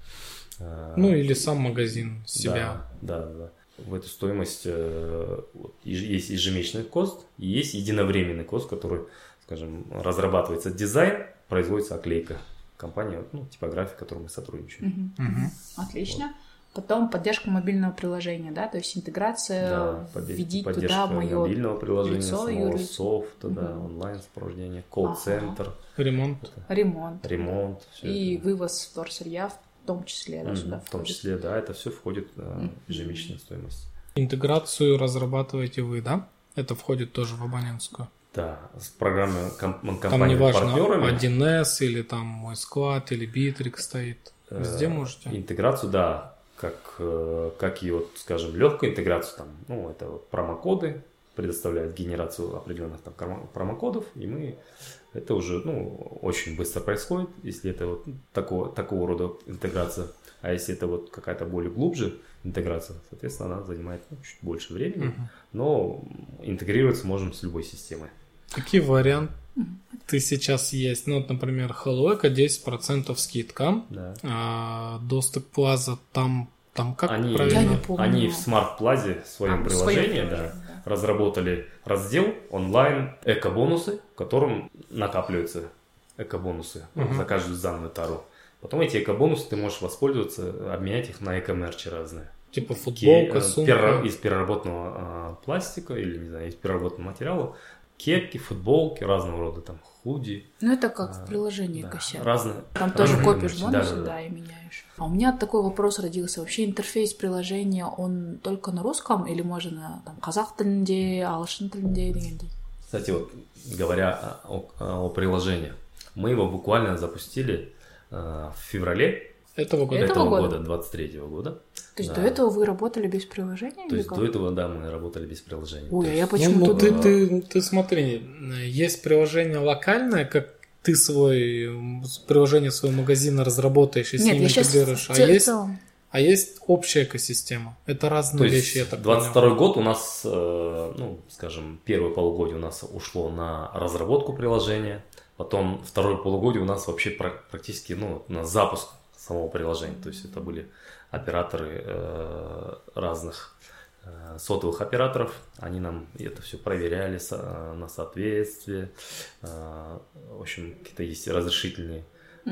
А, ну или сам магазин себя. Да, да, да. В эту стоимость э, вот, есть ежемесячный кост и есть единовременный кост, который, скажем, разрабатывается дизайн, производится оклейка компания, ну, типография, с которой мы сотрудничаем. Угу. Угу. Отлично. Потом поддержка мобильного приложения, да, то есть интеграция, да, введить туда мое мобильного приложения, лицо, самого софта, угу. да, онлайн сопровождение, колл-центр. Ага. Ремонт. Ремонт. Ремонт. И это. вывоз вторсырья в том числе, да, сюда В том числе, да, это все входит в mm ежемесячную стоимость. Интеграцию разрабатываете вы, да? Это входит тоже в абонентскую? Да, с программой ком- компании Там не важно, партнерами. 1С или там мой склад или Bittrex стоит. Везде э, можете? Интеграцию, да, как, э, как и вот, скажем, легкую интеграцию, там, ну, это вот промокоды, предоставляет генерацию определенных там промокодов, и мы это уже ну, очень быстро происходит, если это вот такого, такого рода интеграция. А если это вот какая-то более глубже интеграция, соответственно, она занимает ну, чуть больше времени, угу. но интегрироваться можем с любой системой. Какие варианты ты сейчас есть? Ну, вот, например, Hello Eco 10% скидка. Да. А, доступ Plaza там там как они, правильно? Я не помню. Они в Smart Plaza в своем а, приложении да, да. разработали раздел онлайн эко-бонусы, в котором накапливаются эко-бонусы угу. за каждую сданную тару. Потом эти эко-бонусы ты можешь воспользоваться, обменять их на эко-мерчи разные. Типа футболка, сумка. Из переработанного а, пластика или, не знаю, из переработанного материала кепки, футболки разного рода, там худи. Ну это как а, в приложении да, косяк. Разные. Там разные тоже копишь бонусы, да, да, да. и меняешь. А у меня такой вопрос родился. Вообще интерфейс приложения, он только на русском или можно там казах тілінде, ағылшын тілінде дегендей? Кстати, вот говоря о, о, о приложении, мы его буквально запустили э, в феврале этого года. Этого, этого года, 23 года. То есть да. до этого вы работали без приложения? То есть как? до этого, да, мы работали без приложения. Ой, а я почему-то... Ну, ты, ты, ты смотри, есть приложение локальное, как ты свой приложение своего магазина разработаешь и Нет, с ним интегрируешь. А есть, А есть общая экосистема. Это разные То вещи, есть я так 22 понял. год у нас, э, ну, скажем, первое полугодие у нас ушло на разработку приложения, потом второе полугодие у нас вообще пра- практически, ну, на запуск самого приложения. То есть это были операторы э, разных э, сотовых операторов, они нам это все проверяли со- э, на соответствие, э, в общем, какие-то есть разрешительные э,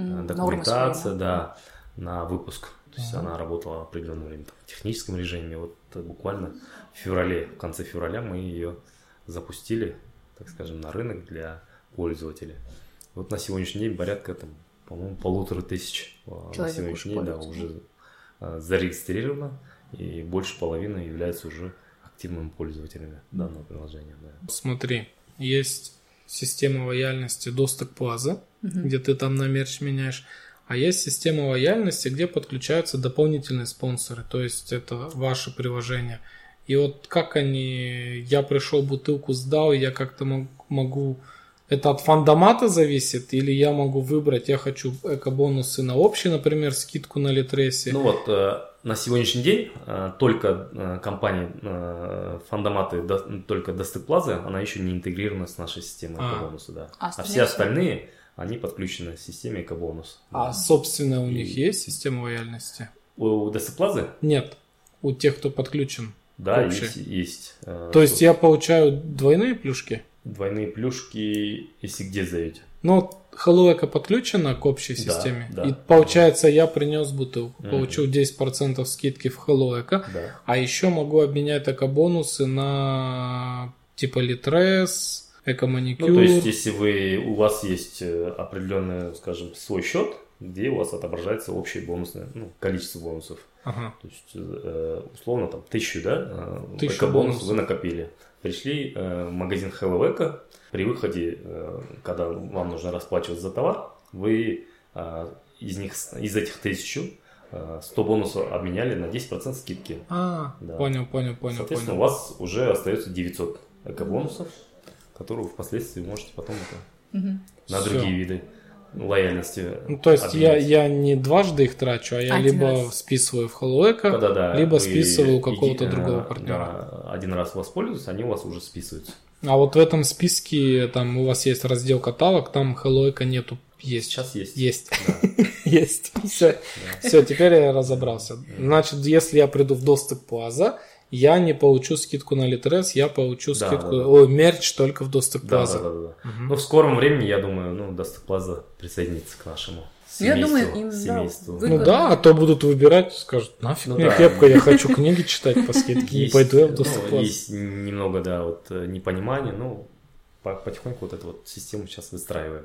свои, да, на выпуск. То есть она работала определенное время там, в техническом режиме. Вот э, буквально в феврале, в конце февраля мы ее запустили, так скажем, на рынок для пользователей. Вот на сегодняшний день порядка там, по-моему, полутора тысяч на Человек сегодняшний уже день да, уже э, зарегистрировано, и больше половины являются уже активными пользователями данного приложения. Да. Смотри, есть система лояльности доступ Plaza, Мгм. где ты там на мерч меняешь. А есть система лояльности, где подключаются дополнительные спонсоры, то есть это ваше приложение. И вот как они, я пришел, бутылку сдал, я как-то мог- могу, это от фандомата зависит, или я могу выбрать, я хочу эко-бонусы на общий, например, скидку на Литресе. Ну вот, э, на сегодняшний день э, только э, компания фандоматы, до- только Достык Плаза, она еще не интегрирована с нашей системой А. экобонуса, да. А А, все остальные, они подключены к системе экобонус. А, собственно, у И- них есть система лояльности? У Достык Плазы, Нет, у тех, кто подключен. да, есть. есть То есть я получаю двойные плюшки? Двойные плюшки, если где зайдете. Ну, Eco подключена к общей Да, системе. да. И получается, я принес бутылку, получил 10% скидки в Eco, Да. а еще могу обменять эко-бонусы на типа Litres, эко-маникюр. Ну, то есть, если вы, у вас есть э, определенный, скажем, свой счет, где у вас отображается общее бонусное, ну, количество бонусов. Ага. То есть, э, условно, там, тысячу, да, э, Тысячу эко-бонус бонусов. вы накопили. Пришли э, в магазин Hello Eco, при выходе, э, когда вам нужно расплачиваться за товар, вы э, из них, из этих тысячу э, 100 бонусов обменяли на 10% скидки. А, Да. понял, понял, понял, Соответственно, понял. у вас уже остается 900 эко-бонусов, которые вы впоследствии можете потом это Мгм. на Всё. другие виды лояльности. Ну, то есть я, я не дважды их трачу, а я Один либо раз. списываю в Hello Eco, Да-да-да, либо списываю у какого-то иди- другого партнера. да, один раз воспользуются, они у вас уже списываются. А вот в этом списке там у вас есть раздел каталог, там Eco нету. Есть. Сейчас есть. Есть. Да, [laughs] Есть. Все. да. Все, теперь я разобрался. Значит, если я приду в доступ Плаза, я не получу скидку на Литрес, я получу Да, скидку, да, да. ой, мерч только в доступ Да, Плаза. да, да, да. Мгм. Ну, в скором времени, я думаю, ну, Доступ Плаза присоединится к нашему Я семейству. думаю, им, да, семейству. вы- Ну да, а то будут выбирать, скажут, нафиг Ну мне да. кепка, я хочу книги читать по скидке, не пойду я в ну, доступ Плаза. Есть немного, да, вот э, непонимания, ну, по- потихоньку вот эту вот систему сейчас выстраиваем.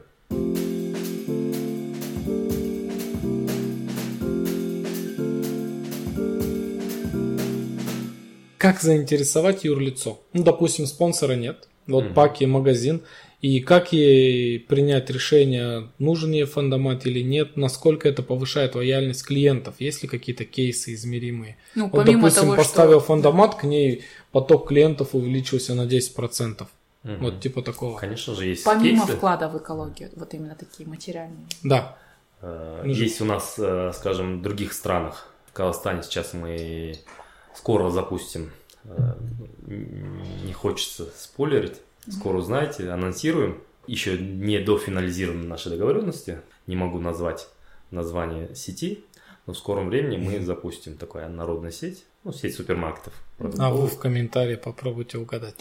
Как заинтересовать юрлицо? Ну, допустим, спонсора нет. Вот Мгм. паки, магазин. И как ей принять решение, нужен ей фандомат или нет, насколько это повышает лояльность клиентов, есть ли какие-то кейсы измеримые. Ну, Вот, помимо допустим, того, поставил что... фандомат, к ней поток клиентов увеличился на 10%. Мгм. Вот типа такого. Конечно же, есть Помимо кейсы. вклада в экологию, вот именно такие материальные. Да. Э, Есть у нас, э, скажем, в других странах. В Казахстане сейчас мы скоро запустим. э, Не хочется спойлерить. Скоро узнаете, анонсируем. Еще не дофинализированы наши договоренности. Не могу назвать название сети. Но в скором времени мы запустим такая народная сеть. Ну, сеть супермаркетов. А вы в комментарии попробуйте угадать.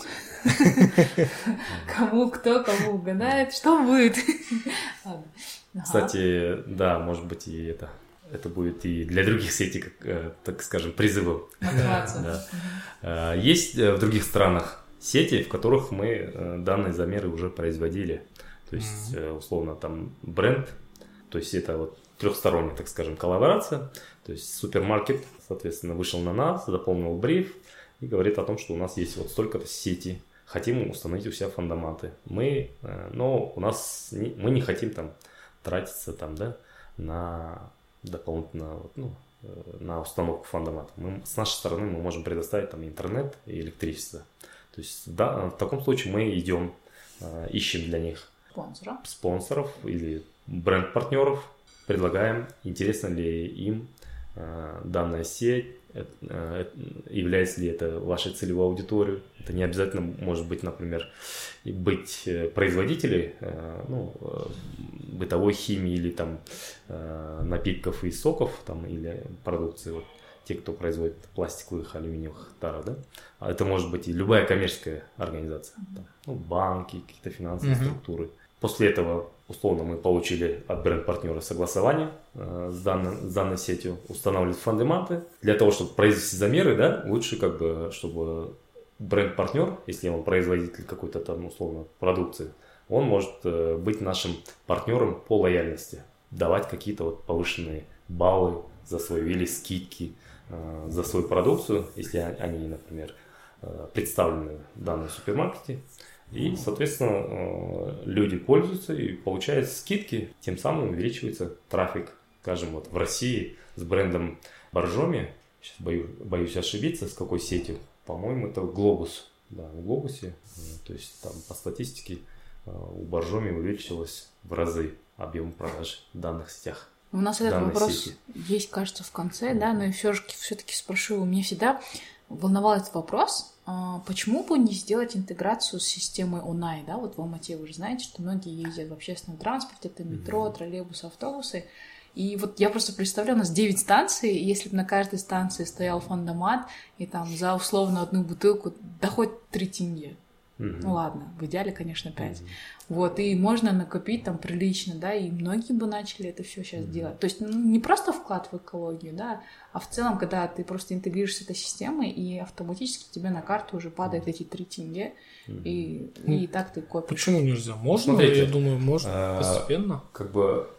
[laughs] Кому кто, кому угадает, что будет. Кстати, да, может быть и это. Это будет и для других сетей, как, э, так скажем, призывом. Да. Э, Есть э, в других странах сети, в которых мы данные замеры уже производили. То есть, условно, там бренд, то есть это вот трехсторонняя, так скажем, коллаборация. То есть супермаркет, соответственно, вышел на нас, заполнил бриф и говорит о том, что у нас есть вот столько-то сети. Хотим установить у себя фандоматы. Мы, но у нас мы не хотим там тратиться там, да, на дополнительно вот, ну, э, на установку фандомата. Мы, с нашей стороны мы можем предоставить там интернет и электричество. То есть да, в таком случае мы идем, э, ищем для них Спонсора. спонсоров или бренд-партнеров, предлагаем, интересно ли им данная сеть, является ли это вашей целевой аудиторией. Это не обязательно может быть, например, быть производителей ну, бытовой химии или там напитков и соков там, или продукции. Вот те, кто производит пластиковых, алюминиевых таров, да? А это может быть и любая коммерческая организация, там, ну, банки, какие-то финансовые mm-hmm. структуры. После этого, условно, мы получили от бренд-партнера согласование э, с, данной, с данной сетью, устанавливать фандематы. Для того, чтобы произвести замеры, да, лучше как бы, чтобы бренд-партнер, если он производитель какой-то там, условно, продукции, он может э, быть нашим партнером по лояльности, давать какие-то вот повышенные баллы за свою или скидки, Э, за свою продукцию, если они, например, представлены в данном супермаркете. И, соответственно, э, люди пользуются и получают скидки, тем самым увеличивается трафик. Скажем, вот в России с брендом Боржоми, сейчас боюсь, боюсь ошибиться, с какой сетью, по-моему, это Глобус. Да, в Глобусе, то есть там по статистике у Боржоми увеличилось в разы объем продаж в данных сетях. У нас этот вопрос сети. есть, кажется, в конце, да, но я все-таки спрошу. Меня всегда волновал этот вопрос, почему бы не сделать интеграцию с системой ОНАЙ, да, вот в Алмате вы же знаете, что многие ездят в общественном транспорте, это метро, троллейбусы, автобусы, и вот я просто представляю, у нас 9 станций, и если бы на каждой станции стоял фондомат, и там за условно одну бутылку, да хоть 3 тенге, Mm-hmm. Ну ладно, в идеале, конечно, 5. Mm-hmm. Вот, и можно накопить там прилично, да, и многие бы начали это все сейчас mm-hmm. делать. То есть ну, не просто вклад в экологию, да, а в целом, когда ты просто интегрируешься с этой системой, и автоматически тебе на карту уже падают эти 3 тенге, mm-hmm. и, и так ты копишь. Почему нельзя? Можно, Смотрите, я думаю, можно а, постепенно. Как бы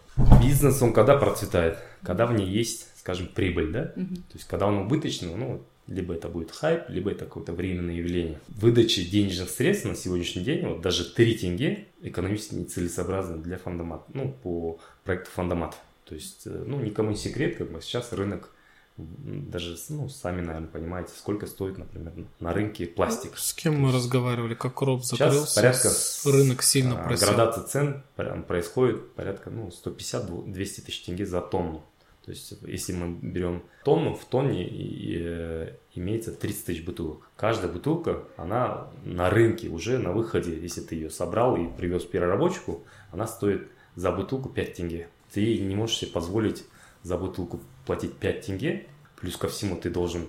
бизнес, он когда процветает? Когда в ней есть, скажем, прибыль, да? Mm-hmm. То есть, когда он убыточный, ну, либо это будет хайп, либо это какое-то временное явление. Выдача денежных средств на сегодняшний день, вот даже 3 тенге экономически нецелесообразно для фондомат, ну, по проекту фондомат. То есть, э, ну, никому не секрет, как бы сейчас рынок даже, ну, сами, наверное, понимаете, сколько стоит, например, на рынке пластик. С кем мы разговаривали, как роб закрылся, порядка, рынок сильно а, просел. Градация цен происходит порядка, ну, 150-200 тысяч тенге за тонну. То есть, если мы берем тонну, в тонне и, э, имеется 30 тысяч бутылок. Каждая бутылка, она на рынке уже на выходе, если ты ее собрал и привез переработчику, она стоит за бутылку 5 тенге. Ты не можешь себе позволить за бутылку платить 5 тенге, плюс ко всему ты должен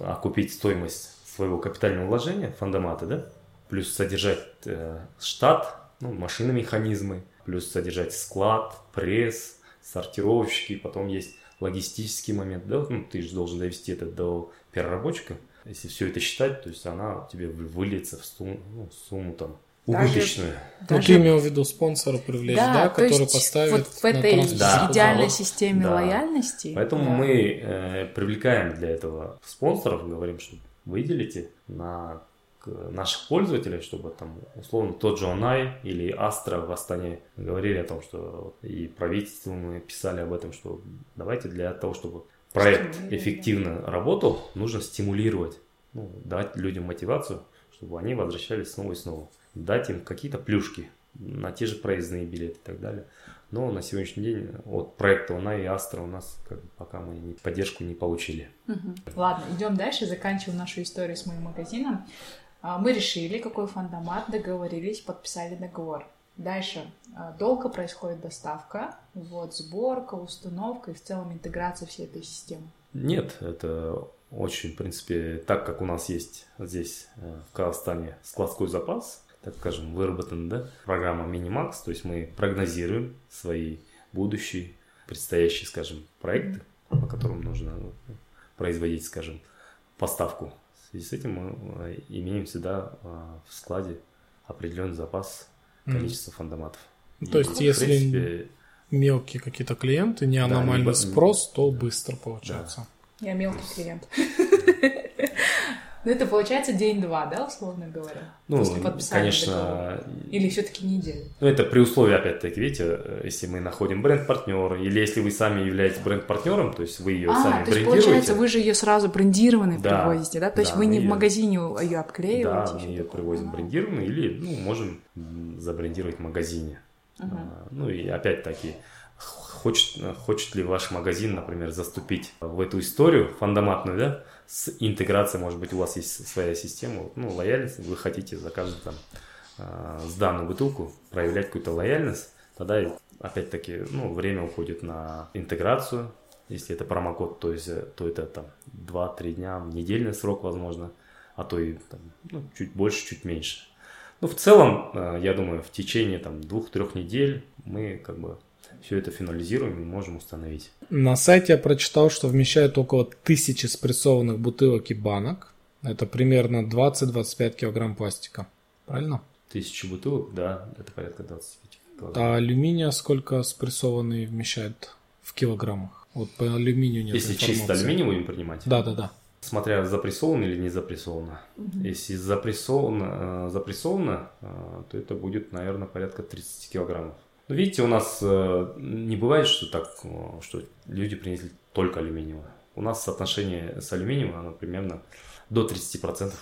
окупить стоимость своего капитального вложения, фандомата, да, плюс содержать э, штат, ну, машины, механизмы, плюс содержать склад, пресс, сортировщики, потом есть логистический момент, да, ну, ты же должен довести это до переработчика. Если все это считать, то есть она тебе выльется в сумму, ну, сумму там убыточную. Даже... Ну, ты имел в виду спонсора привлечь, да, да который есть поставит вот в этой да, идеальной да, системе да. лояльности. Поэтому да. мы э, привлекаем для этого спонсоров, говорим, что выделите на наших пользователей, чтобы там условно тот же Онай или Астра в Астане говорили о том, что и правительству мы писали об этом, что давайте для того, чтобы проект эффективно работал, нужно стимулировать, ну, дать людям мотивацию, чтобы они возвращались снова и снова. Дать им какие-то плюшки на те же проездные билеты и так далее. Но на сегодняшний день от проекта ОНА и Астра у нас как бы, пока мы поддержку не получили. Угу. Ладно, идем дальше, заканчиваем нашу историю с моим магазином. А, мы решили, какой фандомат, договорились, подписали договор. Дальше а, долго происходит доставка, вот сборка, установка и в целом интеграция всей этой системы. Нет, это очень, в принципе, так как у нас есть здесь э, в Казахстане складской запас, так скажем, выработана да, программа Minimax, то есть мы прогнозируем свои будущие, предстоящие, скажем, проекты, по которым нужно производить, скажем, поставку связи с этим мы э, имеем всегда э, в складе определенный запас количества mm. фандоматов. То есть, и, если принципе, мелкие какие-то клиенты, не аномальный да, спрос, то быстро получается. Да. Я мелкий клиент. Ну, это получается день-два, да, условно говоря? Ну, после подписания конечно. Договора. Или все-таки неделя? Ну, это при условии, опять-таки, видите, если мы находим бренд-партнера, или если вы сами являетесь бренд-партнером, то есть вы ее а, сами то есть, получается, вы же ее сразу брендированной да, привозите, да? То да, есть вы не ее... в магазине ее обклеиваете? Да, мы ее привозим а. брендированной, или, ну, можем забрендировать в магазине. Угу. А, ну, и опять-таки, хочет, хочет ли ваш магазин, например, заступить в эту историю фандоматную, да, с интеграцией, может быть, у вас есть своя система, ну, лояльность, вы хотите за каждую там э, сданную бутылку проявлять какую-то лояльность, тогда опять-таки, ну, время уходит на интеграцию, если это промокод, то есть, то это там 2-3 дня, недельный срок, возможно, а то и там, ну, чуть больше, чуть меньше. Ну, в целом, э, я думаю, в течение там двух-трех недель мы как бы все это финализируем и можем установить. На сайте я прочитал, что вмещает около тысячи спрессованных бутылок и банок. Это примерно 20-25 килограмм пластика. Правильно? Тысячи бутылок, да, это порядка 25 килограмм. А алюминия сколько спрессованный вмещает в килограммах? Вот по алюминию нет Если информации. чисто алюминий будем принимать? Да, да, да. Смотря запрессовано или не запрессовано. Угу. Если запрессовано, э, запрессовано, э, то это будет, наверное, порядка 30 килограммов. Ну, видите, у нас э, не бывает, что так, что люди принесли только алюминиевое. У нас соотношение с алюминием, оно примерно до 30%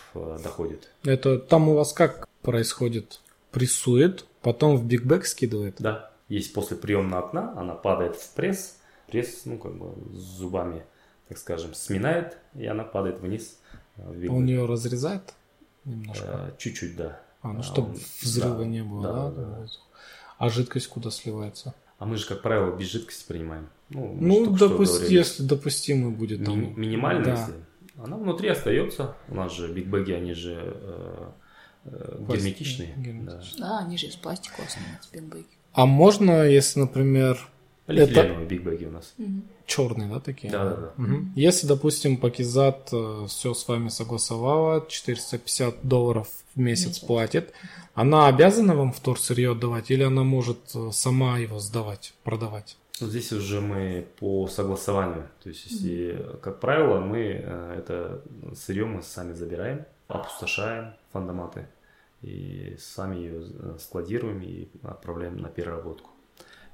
доходит. Это там у вас как происходит? Прессует, потом в бигбэк скидывает? Да. Есть после приемного окна, она падает в пресс, пресс, ну, как бы с зубами так скажем, сминает, и она падает вниз. Э, Он ее разрезает немножко? Э, чуть-чуть, да. А, ну, чтобы он, взрыва да, не было, да, да? да? А жидкость куда сливается? А мы же, как правило, без жидкости принимаем. Ну, ну допусти, если допустимо будет. Там, Ми- минимально, да. если. Она внутри остается. У нас же бигбеги, они же э, э, герметичные. герметичные. Да. да, они же из пластика основаны, бигбеги. А можно, если, например, Полиэтиленовые это... бигбеги у нас. Угу. Черные, да, такие? Да, да, да. Угу. Если, допустим, Пакизат э, все с вами согласовала, 450 долларов в месяц Месяц. платит, она обязана вам вторсырье отдавать или она может э, сама его сдавать, продавать? Ну, здесь уже мы по согласованию. То есть, если, как правило, мы э, это сырье мы сами забираем, опустошаем фандоматы и сами ее складируем и отправляем на переработку.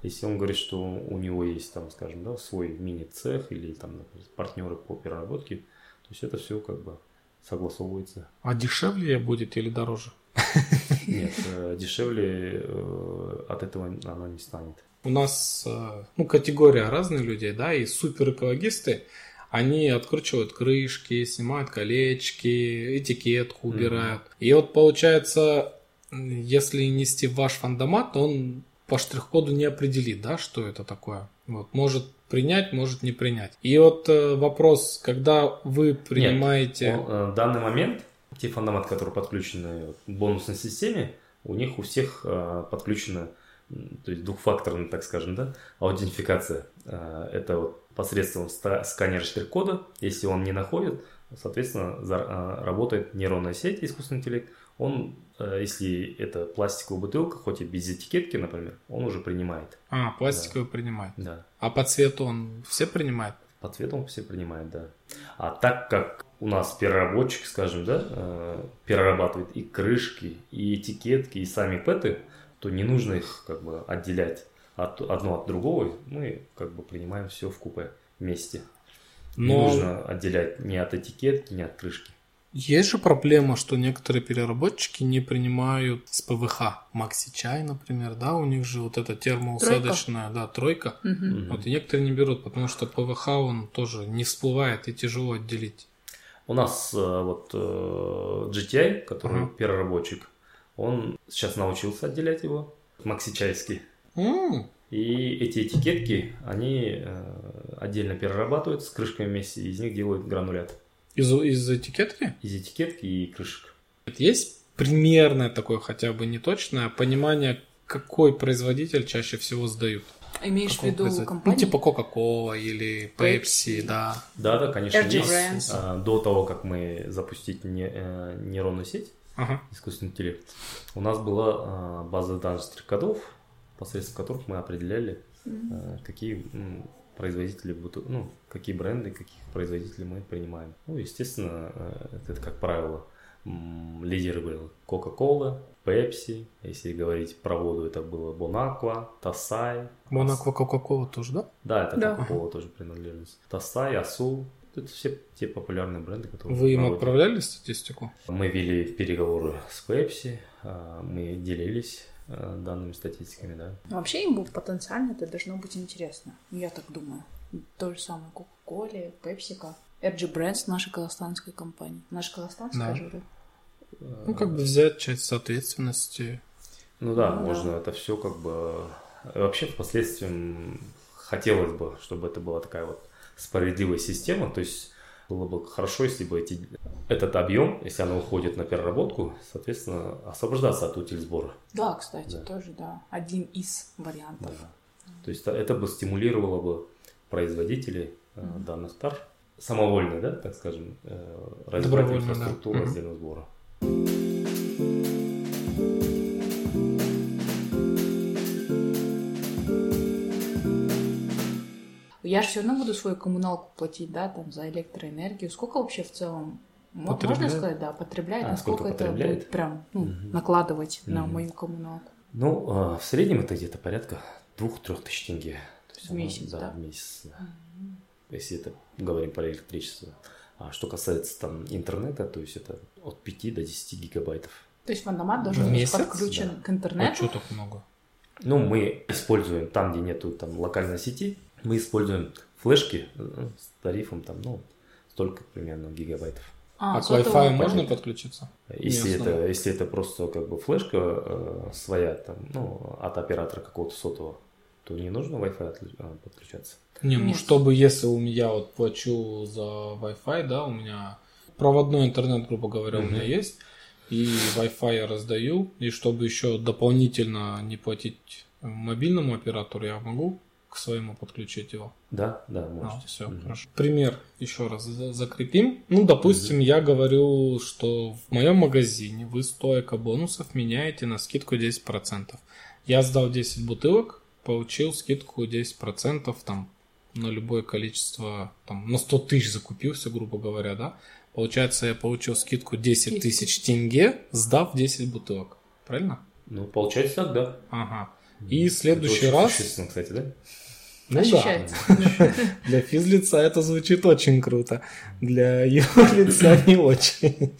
Если он говорит, что у него есть, там, скажем, да, свой мини-цех или там партнеры по переработке, то есть это все как бы согласовывается. А дешевле будет или дороже? Нет, э, дешевле э, от этого оно не станет. У нас э, ну, категория разных людей, да, и супер экологисты, они откручивают крышки, снимают колечки, этикетку убирают. Mm-hmm. И вот получается, если нести ваш фандомат, он по штрих-коду не определит, да, что это такое. Вот, может принять, может не принять. И вот э, вопрос, когда вы принимаете... Нет, э, в данный момент те фандоматы, которые подключены к бонусной системе, у них у всех э, подключена то есть двухфакторная, так скажем, да, аутентификация. Э, это вот посредством сканера штрих-кода. Если он не находит, соответственно, за, э, работает нейронная сеть, искусственный интеллект. Он Э, если это пластиковая бутылка, хоть и без этикетки, например, он уже принимает. А, пластиковый да. принимает. Да. А по цвету он все принимает? По цвету он все принимает, да. А так как у нас переработчик, скажем, да, э, перерабатывает и крышки, и этикетки, и сами пэты, то не нужно их как бы отделять от, одно от другого. Мы как бы принимаем все в купе вместе. Но... Не нужно отделять ни от этикетки, ни от крышки. Есть же проблема, что некоторые переработчики не принимают с ПВХ. Макси Чай, например, да, у них же вот эта термоусадочная, да, тройка. Угу. Вот и некоторые не берут, потому что ПВХ он тоже не всплывает и тяжело отделить. У нас э, вот э, GTI, который ага. переработчик, он сейчас научился отделять его, максичайский. Mm. И эти этикетки, они э, отдельно перерабатывают с крышками вместе, и из них делают гранулят. Из, из этикетки? Из этикетки и крышек. Есть примерное такое, хотя бы не точное, понимание, какой производитель чаще всего сдают? Имеешь Какого в виду производ... компанию? Ну, типа Coca-Cola или Pepsi, Pepsi, да. Да, да, конечно, RG есть. Brands. А, до того, как мы запустить не, э, нейронную сеть, ага. искусственный интеллект, у нас была а, база данных штрих-кодов, посредством которых мы определяли, mm-hmm. какие производители, ну, какие бренды, каких производителей мы принимаем. Ну, естественно, э, это, как правило, лидеры были Coca-Cola, Pepsi, если говорить про воду, это было Бонаква, Тасай. Бонаква, Coca-Cola тоже, да? Да, это да. Coca-Cola тоже принадлежит. Тасай, Асу, это все те популярные бренды, которые... Вы им проводят. отправляли статистику? Мы вели переговоры с Pepsi, а, мы делились данными статистиками, да. Вообще им потенциально это должно быть интересно, я так думаю. То же самое Coca-Cola, PepsiCo. RG Brands наша казахстанская компания. Наша казахстанская да. же. Ну, как бы взять часть ответственности. Ну да, ну, можно да. это все как бы... Вообще, впоследствии хотелось бы, чтобы это была такая вот справедливая система, то есть было бы хорошо, если бы эти, этот объем, если оно уходит на переработку, соответственно, освобождаться от утиль сбора. Да, кстати, да. тоже, да. Один из вариантов. Да. То есть это бы стимулировало бы производителей mm-hmm. данных тар самовольно, да, так скажем, э, развивать инфраструктуру да. раздельного mm-hmm. Я же все равно буду свою коммуналку платить, да, там за электроэнергию. Сколько вообще в целом можно сказать, да, потребляет, а, насколько это потребляет? будет прям ну, угу. накладывать угу. на мою коммуналку? Ну, а, в среднем это где-то порядка двух-трех тысяч тенге. То есть в месяц, да? Да, в месяц, да. Угу. Если это говорим про электричество. А что касается там интернета, то есть это от 5 до 10 гигабайтов. То есть фандомат должен быть подключен да. к интернету? А что так много? Ну, мы используем там, где нету там локальной сети, мы используем флешки э, с тарифом там, ну, столько примерно гигабайтов. А, а к Wi-Fi можно подключиться? Если это, если это просто как бы флешка э, своя, там, ну, от оператора какого-то сотового, то не нужно Wi-Fi э, подключаться. Не, ну, чтобы если у меня вот плачу за Wi-Fi, да, у меня проводной интернет, грубо говоря, mm-hmm. у меня есть, и Wi-Fi я раздаю, и чтобы еще дополнительно не платить мобильному оператору, я могу к своему подключить его? Да, да, можете. А, все, угу. хорошо. Пример еще раз закрепим. Ну, допустим, угу. я говорю, что в моем магазине вы 100 эко-бонусов меняете на скидку 10%. Я сдал 10 бутылок, получил скидку 10% там на любое количество, там, на 100 тысяч закупился, грубо говоря, да? Получается, я получил скидку 10 тысяч тенге, сдав 10 бутылок. Правильно? Ну, получается так, да. Ага. И следующий раз... кстати, да? Ну Ощущается. да. [laughs] Для физлица это звучит очень круто. Для юрлица [laughs] не очень.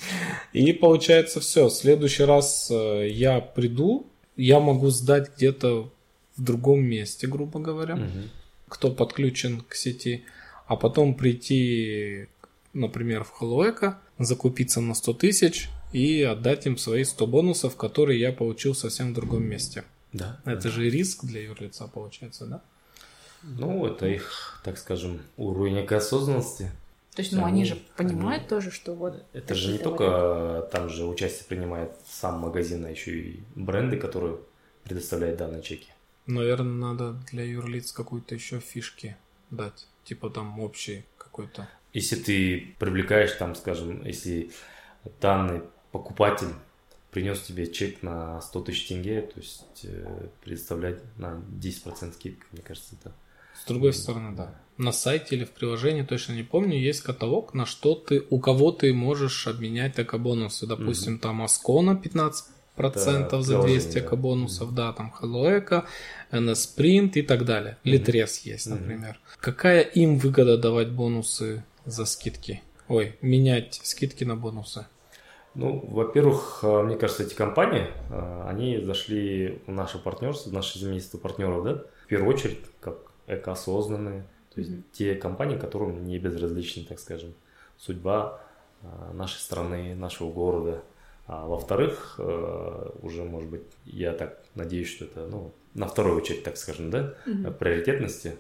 И получается все. В следующий раз э, я приду, я могу сдать где-то в другом месте, грубо говоря, угу. кто подключен к сети, а потом прийти, например, в Хэллоэко, закупиться на 100 тысяч и отдать им свои 100 бонусов, которые я получил совсем в другом месте. Да. Это да. же риск для юрлица получается, да? Ну, это их, так скажем, уровень осознанности. То есть, ну, они, они же понимают они, тоже, что вот... Это же не только там же участие принимает сам магазин, а еще и бренды, которые предоставляют данные чеки. Наверное, надо для юрлиц какую-то еще фишки дать. Типа там общий какой-то. Если ты привлекаешь там, скажем, если данный покупатель принес тебе чек на 100 тысяч тенге, то есть э, предоставлять на 10% скидку, мне кажется, это... С другой стороны, да. На сайте или в приложении, точно не помню, есть каталог, на что ты, у кого ты можешь обменять эко-бонусы. Допустим, угу. там Аскона 15% да, за 200 эко-бонусов, да. да, там Hello Eco, NS Print и так далее. Litres есть, например. Угу. Какая им выгода давать бонусы за скидки? Ой, менять скидки на бонусы? Ну, во-первых, э, мне кажется, эти компании, э, они зашли в наше партнерство, в наше семейство партнеров, да, в первую очередь, как экоосознанные, то есть mm-hmm. те компании, которым не безразлична, так скажем, судьба э, нашей страны, нашего города. А во-вторых, уже, может быть, я так надеюсь, что это, ну, на вторую очередь, так скажем, да, mm-hmm. приоритетности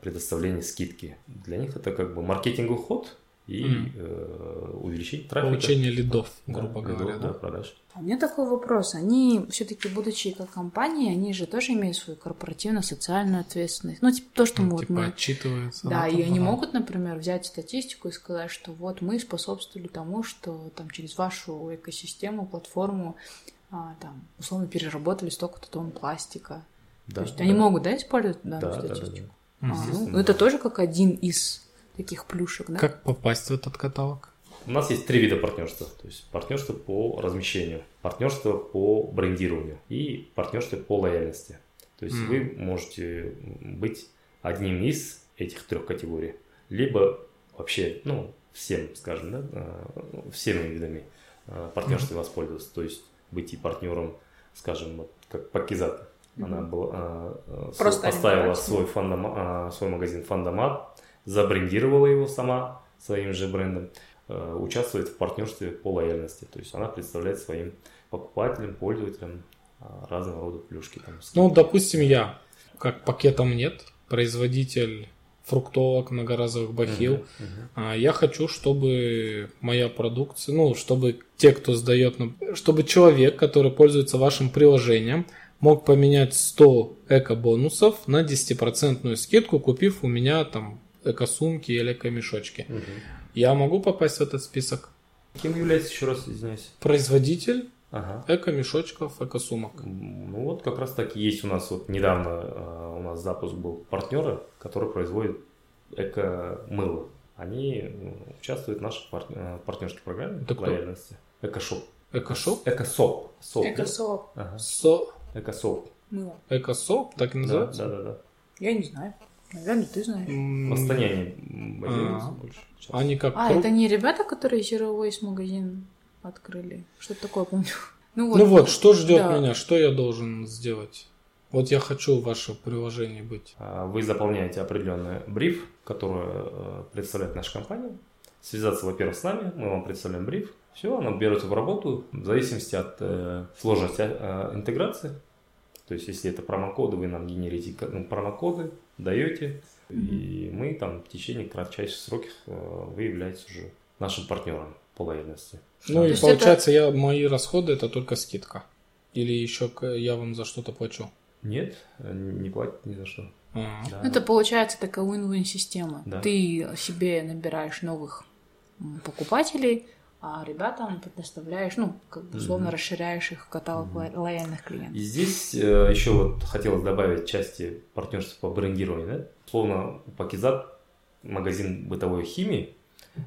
предоставления скидки. Для них это как бы маркетинговый ход, и mm. э, увеличить трафик. Получение лидов, грубо да, говоря, лидов, да? продаж. А у меня такой вопрос. Они все-таки, будучи как компании, они же тоже имеют свою корпоративную социальную ответственность. Ну, типа то, что ну, мы типа вот мы... отчитываются. Да, и они могут, например, взять статистику и сказать, что вот мы способствовали тому, что там через вашу экосистему, платформу, а, там, условно, переработали столько-то тонн пластика. Да, То есть да. они могут, да, использовать данную да, статистику? Да, да, да. А, ну, это тоже как один из таких плюшек, да? Как попасть в этот каталог? У нас есть три вида партнерства. То есть партнерство по размещению, партнерство по брендированию и партнерство по лояльности. То есть mm. вы можете быть одним из этих трех категорий, либо вообще, ну, всем, скажем, да, э, всеми видами э, партнерства mm. воспользоваться. То есть быть и партнером скажем, вот, как Пакизат. Mm-hmm. Она была, Просто поставила свой, фандома, свой магазин Фандомат, забрендировала его сама своим же брендом, участвует в партнерстве по лояльности. То есть она представляет своим покупателям, пользователям разного рода плюшки. Там, ну, допустим, я, как пакетом нет, производитель фруктовок, многоразовых бахил. Uh-huh, uh-huh. Я хочу, чтобы моя продукция, ну, чтобы те, кто сдает, чтобы человек, который пользуется вашим приложением, мог поменять 100 эко-бонусов на 10% скидку, купив у меня там эко-сумки или эко-мешочки. Uh-huh. Я могу попасть в этот список? Кем является еще раз, извиняюсь? Производитель Ага. Эко-мешочков, эко-сумок. Ну вот как раз таки есть у нас вот недавно э, у нас запуск был партнера, который производит эко-мыло. Они участвуют в нашей пар- э, партнерской программе Это лояльности. Экошоп. Экошоп? Экосоп. Соп, Экосоп. Да? Ага. Со... Экосоп. Мыло. Экосоп, так и называется? Да, да, да. Я не знаю. Наверное, ты знаешь. В Астане они базируются А. больше. Они как А, это не ребята, которые Zero Waste магазин открыли? Что-то такое помню. [laughs] Ну Ну вот, что ждет да. меня? Что я должен сделать? Вот я хочу в вашем приложении быть. А, Вы заполняете определенный бриф, который э, представляет наша компания. Связаться, во-первых, с нами, мы вам представляем бриф. Все, оно берется в работу в зависимости от э, сложности э, интеграции. То есть, если это промокоды, вы нам генерите ну, промокоды, даете, и мы там в течение кратчайших сроков э, вы являетесь уже нашим партнером по лояльности. Ну и получается, я мои расходы это только скидка. Или еще я вам за что-то плачу. Нет, не платит ни за что. А. Да. Ну, Это получается такая win-win система. Да. Ты себе набираешь новых покупателей, а ребятам предоставляешь, ну, как бы условно Мгм. расширяешь их каталог ло- лояльных клиентов. И здесь э, еще вот хотелось добавить части партнерства по брендированию. Да? Словно у Пакизат магазин бытовой химии.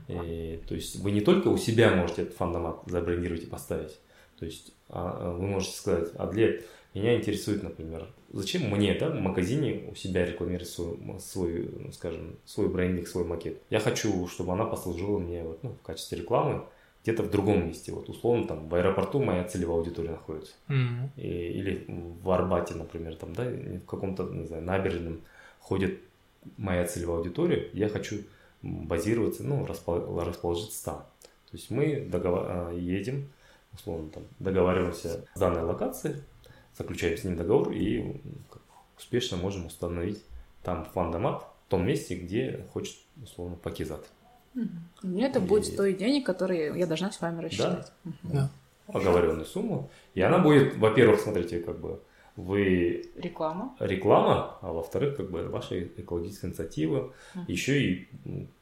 И, то есть вы не только у себя можете этот фандомат забрендировать и поставить. То есть а, а, вы можете сказать, Адлет, меня интересует, например, зачем мне да, в магазине у себя рекламировать свой, свой, ну, скажем, свой брендинг, свой макет. Я хочу, чтобы она послужила мне вот, ну, в качестве рекламы где-то в другом месте. Вот условно там в аэропорту моя целевая аудитория находится Мгм. и- или в Арбате, например, там, да, в каком-то, не знаю, набережном ходит моя целевая аудитория, я хочу базироваться, ну, распол- расположиться там. То есть мы договор- а, едем, условно, там, договариваемся с данной локацией, заключаем с ним договор и успешно можем установить там фандомат в том месте, где хочет, условно, Пакизат. Мне это И- будет стоить денег, которые я должна с вами рассчитать. Мгм. Да. Оговоренную сумму. И она будет, во-первых, смотрите, как бы вы Реклама. реклама, а во-вторых, как бы ваша экологическая инициатива, Мгм. еще и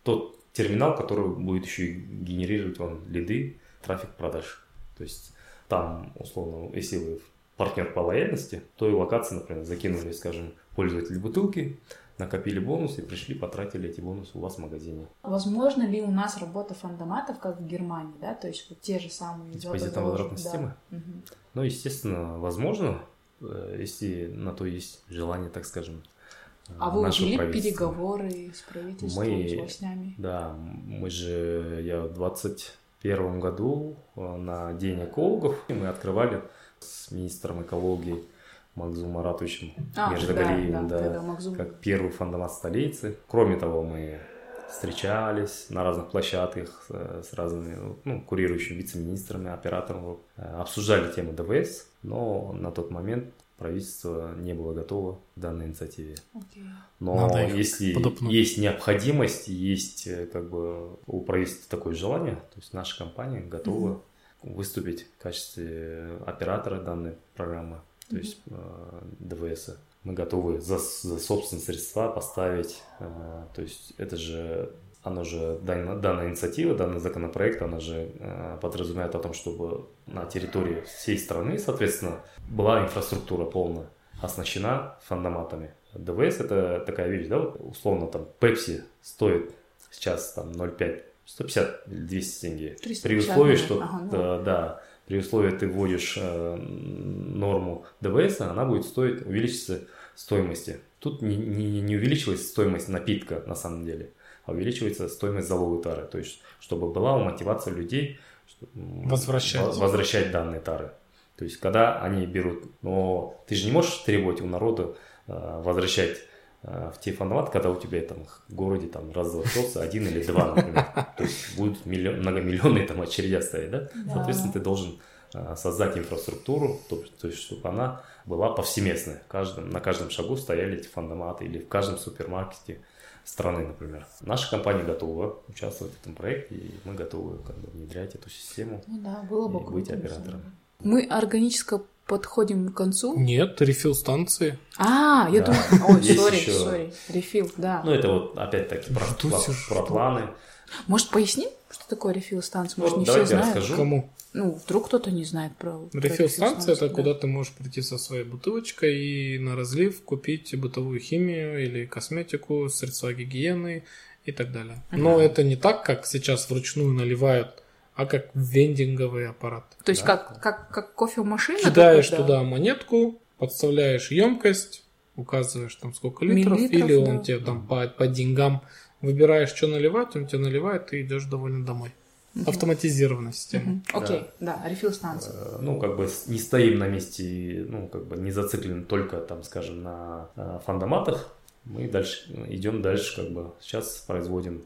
тот терминал, который будет еще и генерировать вам лиды, трафик продаж. То есть там, условно, если вы партнер по лояльности, то и локации, например, закинули, скажем, пользователи бутылки, накопили бонусы, пришли, потратили эти бонусы у вас в магазине. Возможно ли у нас работа фандоматов, как в Германии, да? То есть вот те же самые Депозитно возвратной да. системы? Мгм. Ну, естественно, возможно, э, если на то есть желание, так скажем, А вы вели переговоры с правительством, Мы- с властями? Да, мы же, я в 21 году э, на День экологов мы открывали с министром экологии Макзум Маратовичем А, Междагалиевым, да, да, Макзум- как первый фандомат столицы. Кроме того, мы встречались на разных площадках с, с разными ну, курирующими вице-министрами, операторами, э, обсуждали тему ДВС, но на тот момент правительство не было готово к данной инициативе. Но Надо если подопнуть. есть необходимость, есть э, как бы у правительства такое желание, то есть наша компания готова выступить в качестве оператора данной программы, то есть э, ДВС. Мы готовы за, за собственные средства поставить, э, то есть это же оно же данная, данная инициатива, данный законопроект, она же э, подразумевает о том, чтобы на территории всей страны, соответственно, была инфраструктура полная, оснащена фандоматами. ДВС это такая вещь, да, вот условно там Pepsi стоит сейчас там 0,5, 150 или 200 тенге. 350, При условии, что Ага, ну. да, да, при условии ты вводишь э, норму ДВС, она будет стоить, увеличится стоимости. Тут не, не, не увеличивается стоимость напитка на самом деле, а увеличивается стоимость залога тары. То есть, чтобы была мотивация людей Возвращать. во- возвращать данные тары. То есть, когда они берут, но ты же не можешь требовать у народа э, возвращать в те фандоматы, когда у тебя там в городе там раз заводился один или два, например. То есть будут миллион, многомиллионные там очередя стоять, да? Да. Соответственно, ты должен э, создать инфраструктуру, то, то есть, чтобы она была повсеместной. В каждом, на каждом шагу стояли эти фандоматы или в каждом супермаркете страны, например. Наша компания готова участвовать в этом проекте, и мы готовы как бы, внедрять эту систему Ну да, было бы и круто. быть оператором. Мы органически подходим к концу. Нет, рефил станции. А, я Да. думаю... Ой, сори, еще- сори. Рефил, да. Ну, это вот опять-таки про, про- про планы. Может, поясним, что такое рефил станция? Может, Вот не все знают? расскажу. Кому? Ну, вдруг кто-то не знает про... Рефил станция это да. куда ты можешь прийти со своей бутылочкой и на разлив купить бытовую химию или косметику, средства гигиены и так далее. Но это не так, как сейчас вручную наливают, а как вендинговый аппарат. То есть Да. как, как, как кофемашина? Кидаешь только, туда монетку, подставляешь емкость, указываешь там сколько литров, Миллилитров, или он да. тебе там по, по деньгам выбираешь, что наливать, он тебе наливает, ты идешь довольно домой. Автоматизированная система. Мгм. Окей, да, рефил станция. Э, Ну, как бы не стоим на месте, ну, как бы не зациклены только, там, скажем, на э, фандоматах. Мы дальше идем дальше, как бы сейчас производим,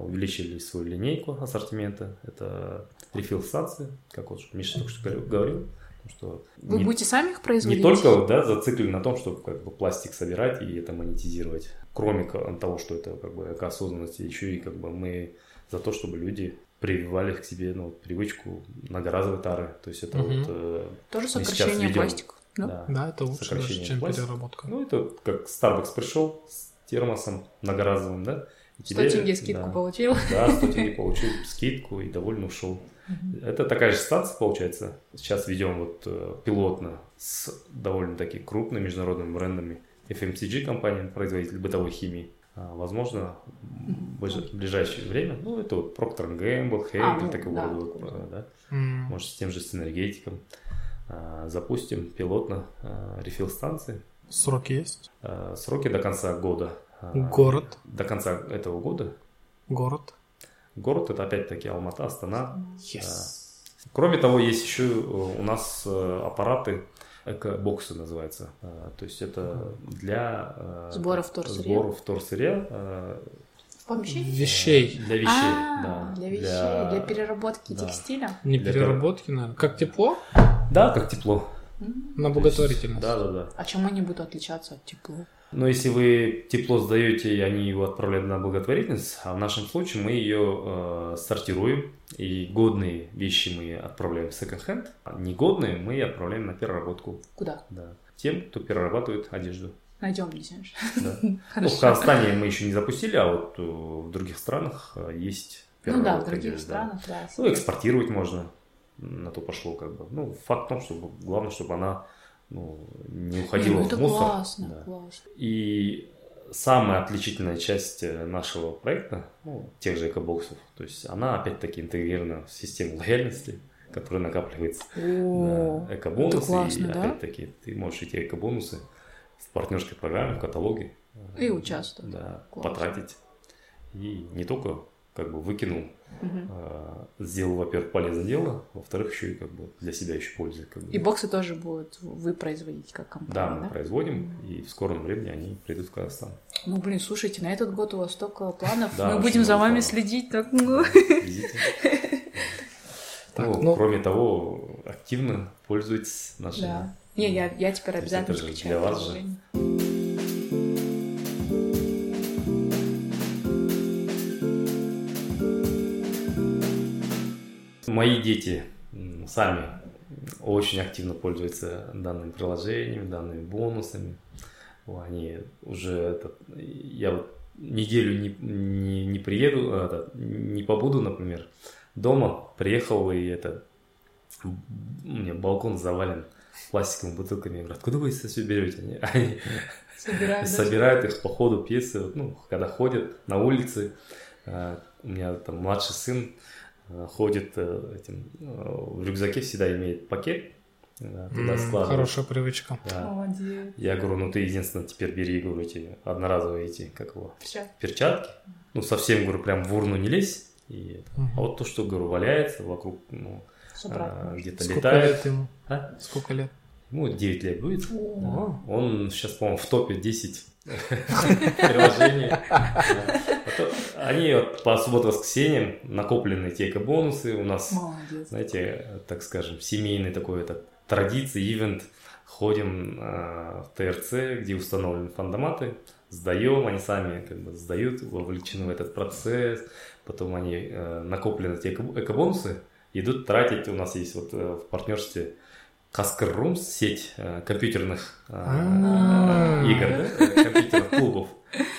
увеличили свою линейку ассортимента. Это рефил станции, как вот Миша только что говорил- Что Вы не- будете сами их не производить? только вот, да, зациклены на том, чтобы как бы пластик собирать и это монетизировать. Кроме того, что это как бы экоосознанность, еще и как бы мы за то, чтобы люди прививали к себе ну, привычку многоразовой тары. То есть это Мгм. вот э, Тоже сокращение ведем, пластика. Да? да, Да, это лучше даже, сокращение чем пластика. переработка. Ну, это как Starbucks пришел с термосом многоразовым, да? И 100 тенге скидку да, получил. Да, 100 тенге получил скидку и довольно ушел. Это такая же станция получается. Сейчас ведем вот э, пилотно с довольно-таки крупными международными брендами. FMCG компания, производитель бытовой химии. А, Возможно, в ближ- в ближайшее время, ну, это вот Procter Gamble, Henkel, ну, такого да, рода, э, да, может, с тем же синергетиком. А, Запустим пилотно а, рефил станции. Сроки есть? А, Сроки до конца года. А, Город. До конца этого года. Город. Город это опять-таки Алмата, Астана. Yes. Кроме того, есть еще э, у нас э, аппараты эко-боксы называется. Э, То есть это для э, Сбора вторсырья. сбора вторсырья, В помещении? Вещей. для вещей. А, да. для вещей, для, переработки да. текстиля. Не Для переработки, наверное. Как тепло Да, как тепло. На благотворительность. Да, да, да. А чем они будут отличаться от тепло? Но если вы тепло сдаете, и они его отправляют на благотворительность, а в нашем случае мы ее э, сортируем, и годные вещи мы отправляем в секонд-хенд, а негодные мы отправляем на переработку. Куда? Да. Тем, кто перерабатывает одежду. Найдем, Денис. Да. Ну, [laughs] в. Казахстане мы еще не запустили, а вот э, в других странах э, есть Ну да, в переработка других одежды, да. странах, да. Ну, экспортировать можно. На то пошло как бы. Ну, факт в том, что главное, чтобы она ну, не Не, уходила ну в мусор. классно, Да. классно. И самая отличительная часть э, нашего проекта, ну, тех же экобоксов, то есть она опять-таки интегрирована в систему лояльности, которая накапливается. О, Да, экобонусы. классно, и да? опять-таки ты можешь эти экобонусы в партнерской программе, в каталоге. э, И участвовать. Да, Классно. потратить. И не только как бы выкинул, а, сделал, во-первых, полезное дело, во-вторых, еще и как бы для себя еще пользы. Как бы. И боксы тоже будут вы производить как Да, компания, мы да? производим, и в скором времени они придут в Казахстан. Ну, блин, слушайте, на этот год у вас столько планов. Да, Мы будем за вами планов. следить. Так, ну. [laughs] Ну, ну- Кроме того, активно пользуйтесь нашими. Да. Не, я, я теперь обязательно скачаю для вас же. Мои дети сами очень активно пользуются данным приложением, данными бонусами. Они уже этот, я вот неделю не, не, не приеду, а, это, не побуду, например, дома, приехал и это у меня балкон завален пластиковыми бутылками. Я говорю, откуда вы это все берете? Они, они Собираю, да? собирают их по ходу пьесы, ну, когда ходят на улице. А, У меня там младший сын ходит э, этим, э, в рюкзаке всегда имеет пакет, да, туда М, складывает. Хорошая привычка. Да. Молодец. Я говорю, ну ты единственное теперь бери, говорю, эти одноразовые эти, как его, Всё. перчатки. Ну, совсем, говорю, прям в урну не лезь. И. Мгм. А вот то, что, говорю, валяется вокруг, ну, а, где-то Сколько летает. лет ему? А? Сколько лет? Ну, 9 лет будет. О. Он сейчас, по-моему, в топе 10 [laughs] приложений. [laughs] Они вот по субботу-воскресеньям накоплены те эко-бонусы. У нас, Молодец. знаете, так скажем, семейный такой это традиция, ивент. Ходим э, в ТРЦ, где установлены фандоматы, сдаем, они сами как бы сдают, вовлечены в этот процесс. Потом они э, накоплены те эко- эко-бонусы, идут тратить. У нас есть вот э, в партнерстве Каскер Rooms, сеть э, компьютерных э, А. игр, да, э, компьютерных клубов.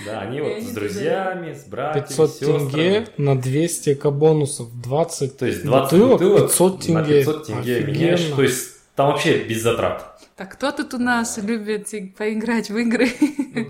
Да, они вот с друзьями, с братьями, 500 сестрами. тенге на 200 экобонусов. 20 То есть 20 бутылок, бутылок 500 тенге. на 500 тенге меняешь. То есть там вообще без затрат. Так кто тут у нас любит поиграть в игры?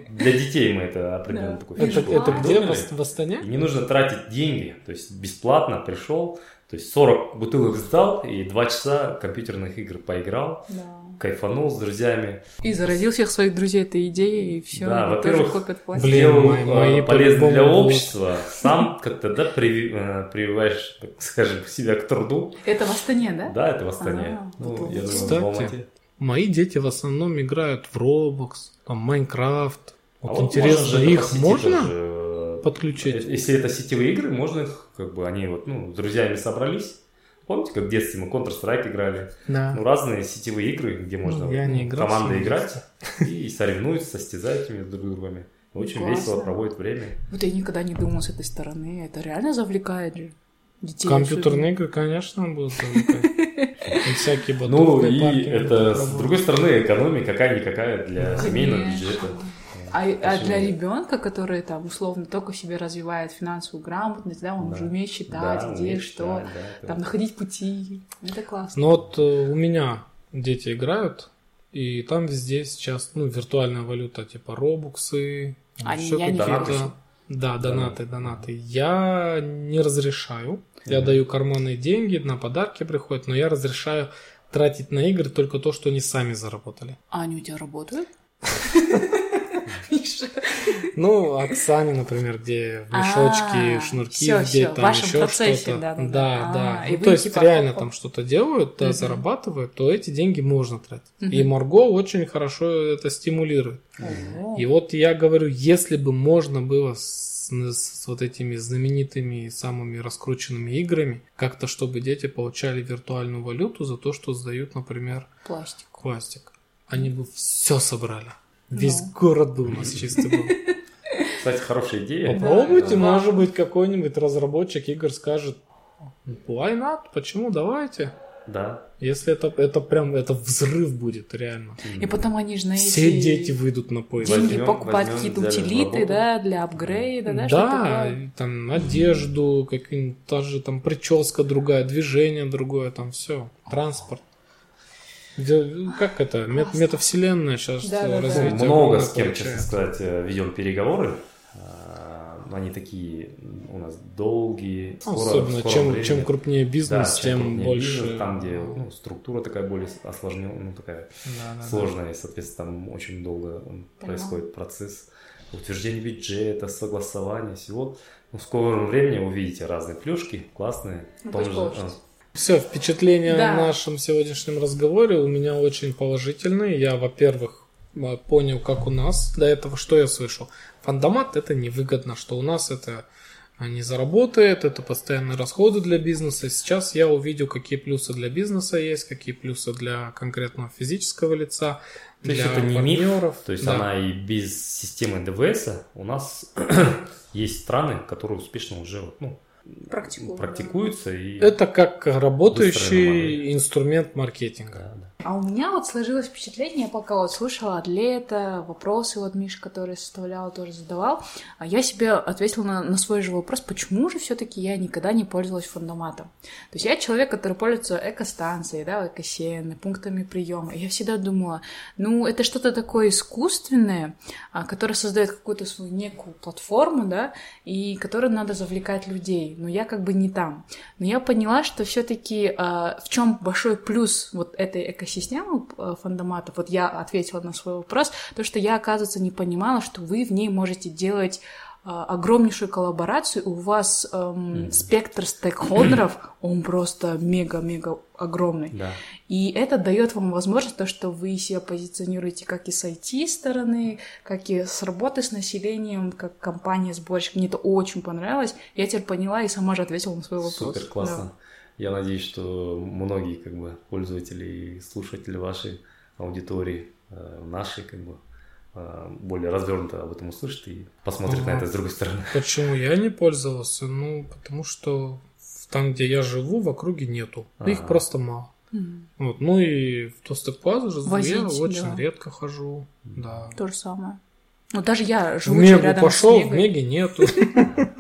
Для детей мы это определенно Да. такой Это, фишку это где? придумали. В, в Астане? И не нужно тратить деньги, то есть бесплатно пришел, то есть 40 бутылок сдал и 2 часа компьютерных игр поиграл, Да. Кайфанул с друзьями. И заразил всех своих друзей этой идеей, и все, Да, тоже во-первых, копят пластик. Блин, Сделал, мои- э, мои полезно для общества, сам как-то да, э, прививаешь, так скажем, себя к труду. Это в Астане, да? Да, это в Астане. А, ну, вот. я думаю, Кстати. Мои дети в основном играют в Roblox, там Майнкрафт. А Вот вот интересно, их можно тоже, э, подключить? Если это сетевые игры, можно их, как бы, они вот, ну, с друзьями собрались. Помните, как в детстве мы Counter-Strike играли? Да. Ну, разные сетевые игры, где можно Ну, я ну, не играл команды в играть и соревнуются, состязаются между друг другом. Очень Классно. весело проводит время. Вот я никогда не думал с этой стороны. Это реально завлекает же детей. Компьютерные игры, конечно, будут завлекать. И всякие Ну, и это, с другой стороны, экономия какая-никакая для Конечно. семейного бюджета. А, а для ребенка, который там условно только себе развивает финансовую грамотность, да, он Да. уже умеет считать, Да, где что, читать, да, там находить пути. Это классно. Ну вот э, у меня дети играют, и там везде сейчас, ну, виртуальная валюта, типа робуксы, А еще какие-то... Да, Донаты. донаты, донаты. Я не разрешаю. Я даю карманные деньги, на подарки приходят, но я разрешаю тратить на игры только то, что они сами заработали. А они у тебя работают? [laughs] Миша. Ну, Оксане, например, где в мешочке А, шнурки, всё, где в там еще что-то. да, да, А, Ну, то есть типа реально там что-то делают, да, Мгм. зарабатывают, то эти деньги можно тратить. И Марго очень хорошо это стимулирует. И вот я говорю, если бы можно было с, с вот этими знаменитыми и самыми раскрученными играми, как-то чтобы дети получали виртуальную валюту за то, что сдают, например, Пластик. пластик, они бы все собрали. Весь Ну. город бы у нас чистый был. Кстати, хорошая идея. Попробуйте, Да. может быть, какой-нибудь разработчик игр скажет, why not, почему, давайте. Да. Если это, это прям, это взрыв будет, реально. И потом они же на эти Все дети выйдут на поиск. деньги Возьмем- покупают возьмем, какие-то утилиты, да, для апгрейда, да, Да, там одежду, какие-нибудь, та же там прическа другая, движение другое, там все, транспорт. Как это? Мет- метавселенная сейчас Да-да-да. развитие. Ну, Много с кем, честно сказать, э, ведем переговоры. А, Они такие у нас долгие. Ну, скоро- Особенно, в скором чем, чем крупнее Да, бизнес, чем тем крупнее больше. бизнес, там, где ну, структура такая более осложненная, ну, такая Да, да, да. сложная, и, соответственно, там очень долго м, происходит процесс утверждения бюджета, согласования всего. Ну, в скором времени увидите разные плюшки, классные. Ну, В том же, а, Все, впечатления Да. о нашем сегодняшнем разговоре у меня очень положительные. Я, во-первых, м, понял, как у нас до этого, что я слышал. Фандомат это невыгодно, что у нас это а, не заработает, это постоянные расходы для бизнеса. Сейчас я увидел, какие плюсы для бизнеса есть, какие плюсы для конкретного физического лица, То есть это не миф, партнеров. То есть Да. она и без системы ДВС у нас [clears throat] есть страны, которые успешно уже вот, ну, Практикуют, практикуются и Это как работающий инструмент маркетинга. Да, да. А у меня вот сложилось впечатление, пока вот слушала Атлета, вопросы вот Миша, который составлял, тоже задавал, а я себе ответила на, на свой же вопрос, почему же все таки я никогда не пользовалась фандоматом. То есть я человек, который пользуется экостанцией, да, экосеями, пунктами приема. Я всегда думала, ну, это что-то такое искусственное, а, которое создает какую-то свою некую платформу, да, и которой надо завлекать людей. Но я как бы не там. Но я поняла, что все-таки в чем большой плюс вот этой экосистемы э, фандоматов, вот я ответила на свой вопрос, то, что я, оказывается, не понимала, что вы в ней можете делать а, огромнейшую коллаборацию, у вас эм, спектр стейкхолдеров, [clears throat] он просто мега-мега огромный. Да. И это дает вам возможность то, что вы себя позиционируете как и с IT-стороны, как и с работы с населением, как компания сборщик. Мне это очень понравилось. Я теперь поняла и сама же ответила на свой вопрос. Супер, классно. Я надеюсь, что многие как бы пользователи и слушатели вашей аудитории, э, нашей как бы э, более развернуто об этом услышат и посмотрят ага. на это с другой стороны. [laughs] Почему я не пользовался? Ну, потому что там, где я живу, в округе нету. Ага. Их просто мало. Mm. Вот. Ну и в Тостекпаз уже я очень да. редко хожу. Да. То же самое. Ну даже я живу в Мегу рядом пошел, с Мегой. в Меге нету. [laughs]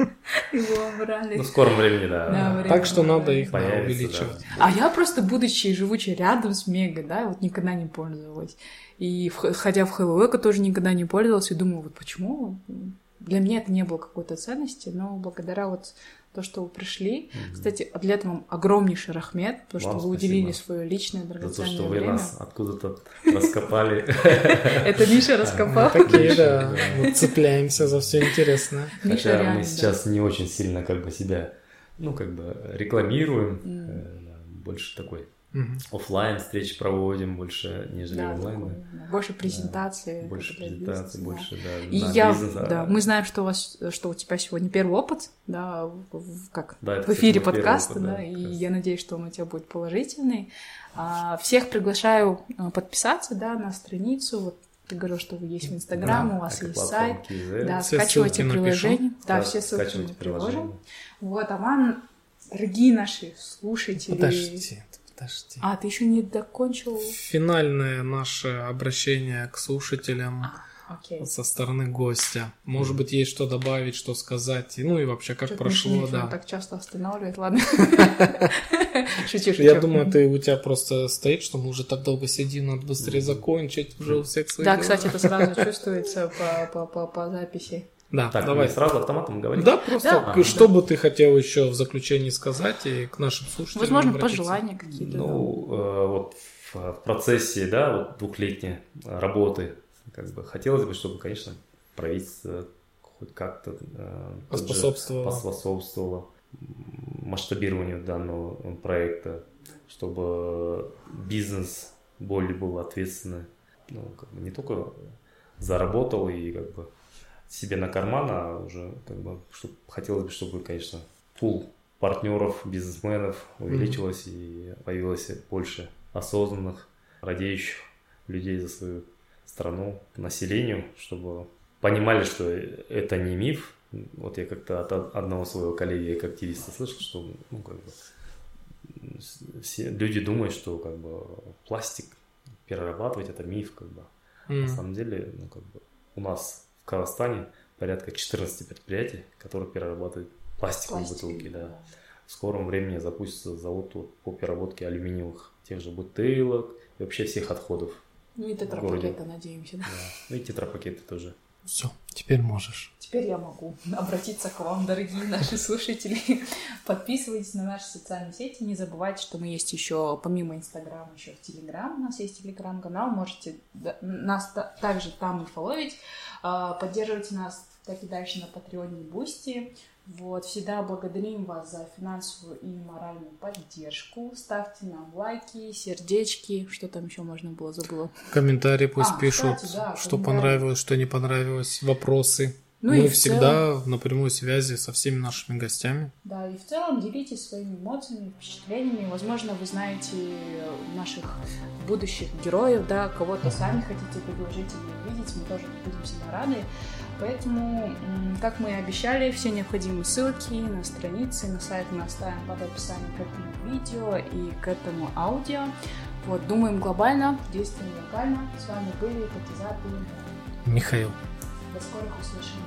Его брали. Ну, в скором времени, да. так что надо их увеличивать. А я просто, будучи живучей рядом с Мегой, да, вот никогда не пользовалась. И хотя в Hello тоже никогда не пользовалась, и думаю, вот почему? Для меня это не было какой-то ценности, но благодаря вот то, что вы пришли. Mm-hmm. Кстати, для этого огромнейший рахмет, потому что Вам вы уделили свое личное драгоценное время. За то, что вы время. нас откуда-то раскопали. [laughs] Это Миша раскопал. Такие, да. Цепляемся за все интересное. Хотя мы сейчас не очень сильно как бы себя, ну, как бы рекламируем. Э, больше такой Угу. Оффлайн встречи проводим больше, нежели да, онлайн. Такой, да. Больше презентации. Да, больше презентации, больше, да. И я, бизнес, да, мы знаем, что у вас, что у тебя сегодня первый опыт, да, в, как да, в эфире подкаста, опыт, да, да, и я надеюсь, что он у тебя будет положительный. А, всех приглашаю а, подписаться, да, на страницу, вот ты говорил, что вы есть в Инстаграм, да, у вас есть сайт. Да, все скачивайте приложение. Да, да, все ссылки мы приложим. Вот, а вам, дорогие наши слушатели... Подождите. Подожди. А, ты еще не докончил? Финальное наше обращение к слушателям а, со стороны гостя. Может быть, есть что добавить, что сказать. Ну и вообще, как Что-то прошло, да. так часто останавливает, ладно. [laughs] Шучу, шучу. Я думаю, ты у тебя просто стоит, что мы уже так долго сидим, надо быстрее закончить уже у всех своих Да, кстати, это сразу [laughs] чувствуется по записи. Да, так, давай сразу автоматом говорим. Да, просто да. что бы ты хотел еще в заключении сказать и к нашим слушателям Возможно, обратиться. пожелания какие-то. Ну, э, вот в, в процессе, да, вот двухлетней работы, как бы хотелось бы, чтобы, конечно, правительство хоть как-то э, поспособствовало. поспособствовало масштабированию данного проекта, чтобы бизнес более был ответственный, ну, как бы не только заработал и как бы себе на карман, а уже как бы, чтобы, хотелось бы, чтобы, конечно, пул партнеров, бизнесменов увеличилось mm-hmm. и появилось больше осознанных, радеющих людей за свою страну, населению, чтобы понимали, что это не миф. Вот я как-то от одного своего коллеги, как активиста, слышал, что ну, как бы, все люди думают, что как бы пластик перерабатывать это миф, как бы. Mm. На самом деле, ну, как бы, у нас Казахстане порядка 14 предприятий, которые перерабатывают пластиковые Пластик, бутылки. Да. да. В скором времени запустится завод по переработке алюминиевых тех же бутылок и вообще всех отходов. Ну и тетрапакеты, надеемся. Да. да. Ну и тетрапакеты тоже. Все, теперь можешь. Теперь я могу обратиться к вам, дорогие наши слушатели. Подписывайтесь на наши социальные сети. Не забывайте, что мы есть еще, помимо Инстаграма, еще в Телеграм. У нас есть Телеграм-канал. Можете нас также там и фоловить. А, поддерживайте нас, так и дальше на Патреоне и Boosty. Вот, всегда благодарим вас за финансовую и моральную поддержку. Ставьте нам лайки, сердечки, что там еще можно было, забыла. Комментарии пусть а, пишут, кстати, да, что понравилось, что не понравилось, вопросы. Ну Мы всегда целом... на прямой связи со всеми нашими гостями. Да, и в целом делитесь своими эмоциями, впечатлениями. Возможно, вы знаете наших будущих героев, да, кого-то сами хотите предложить или увидеть, мы тоже будем всегда рады. Поэтому, как мы и обещали, все необходимые ссылки на страницы, на сайт мы оставим под описанием к этому видео и к этому аудио. Вот, думаем глобально, действуем локально. С вами были Патизаты Михаил. До скорых услышаний.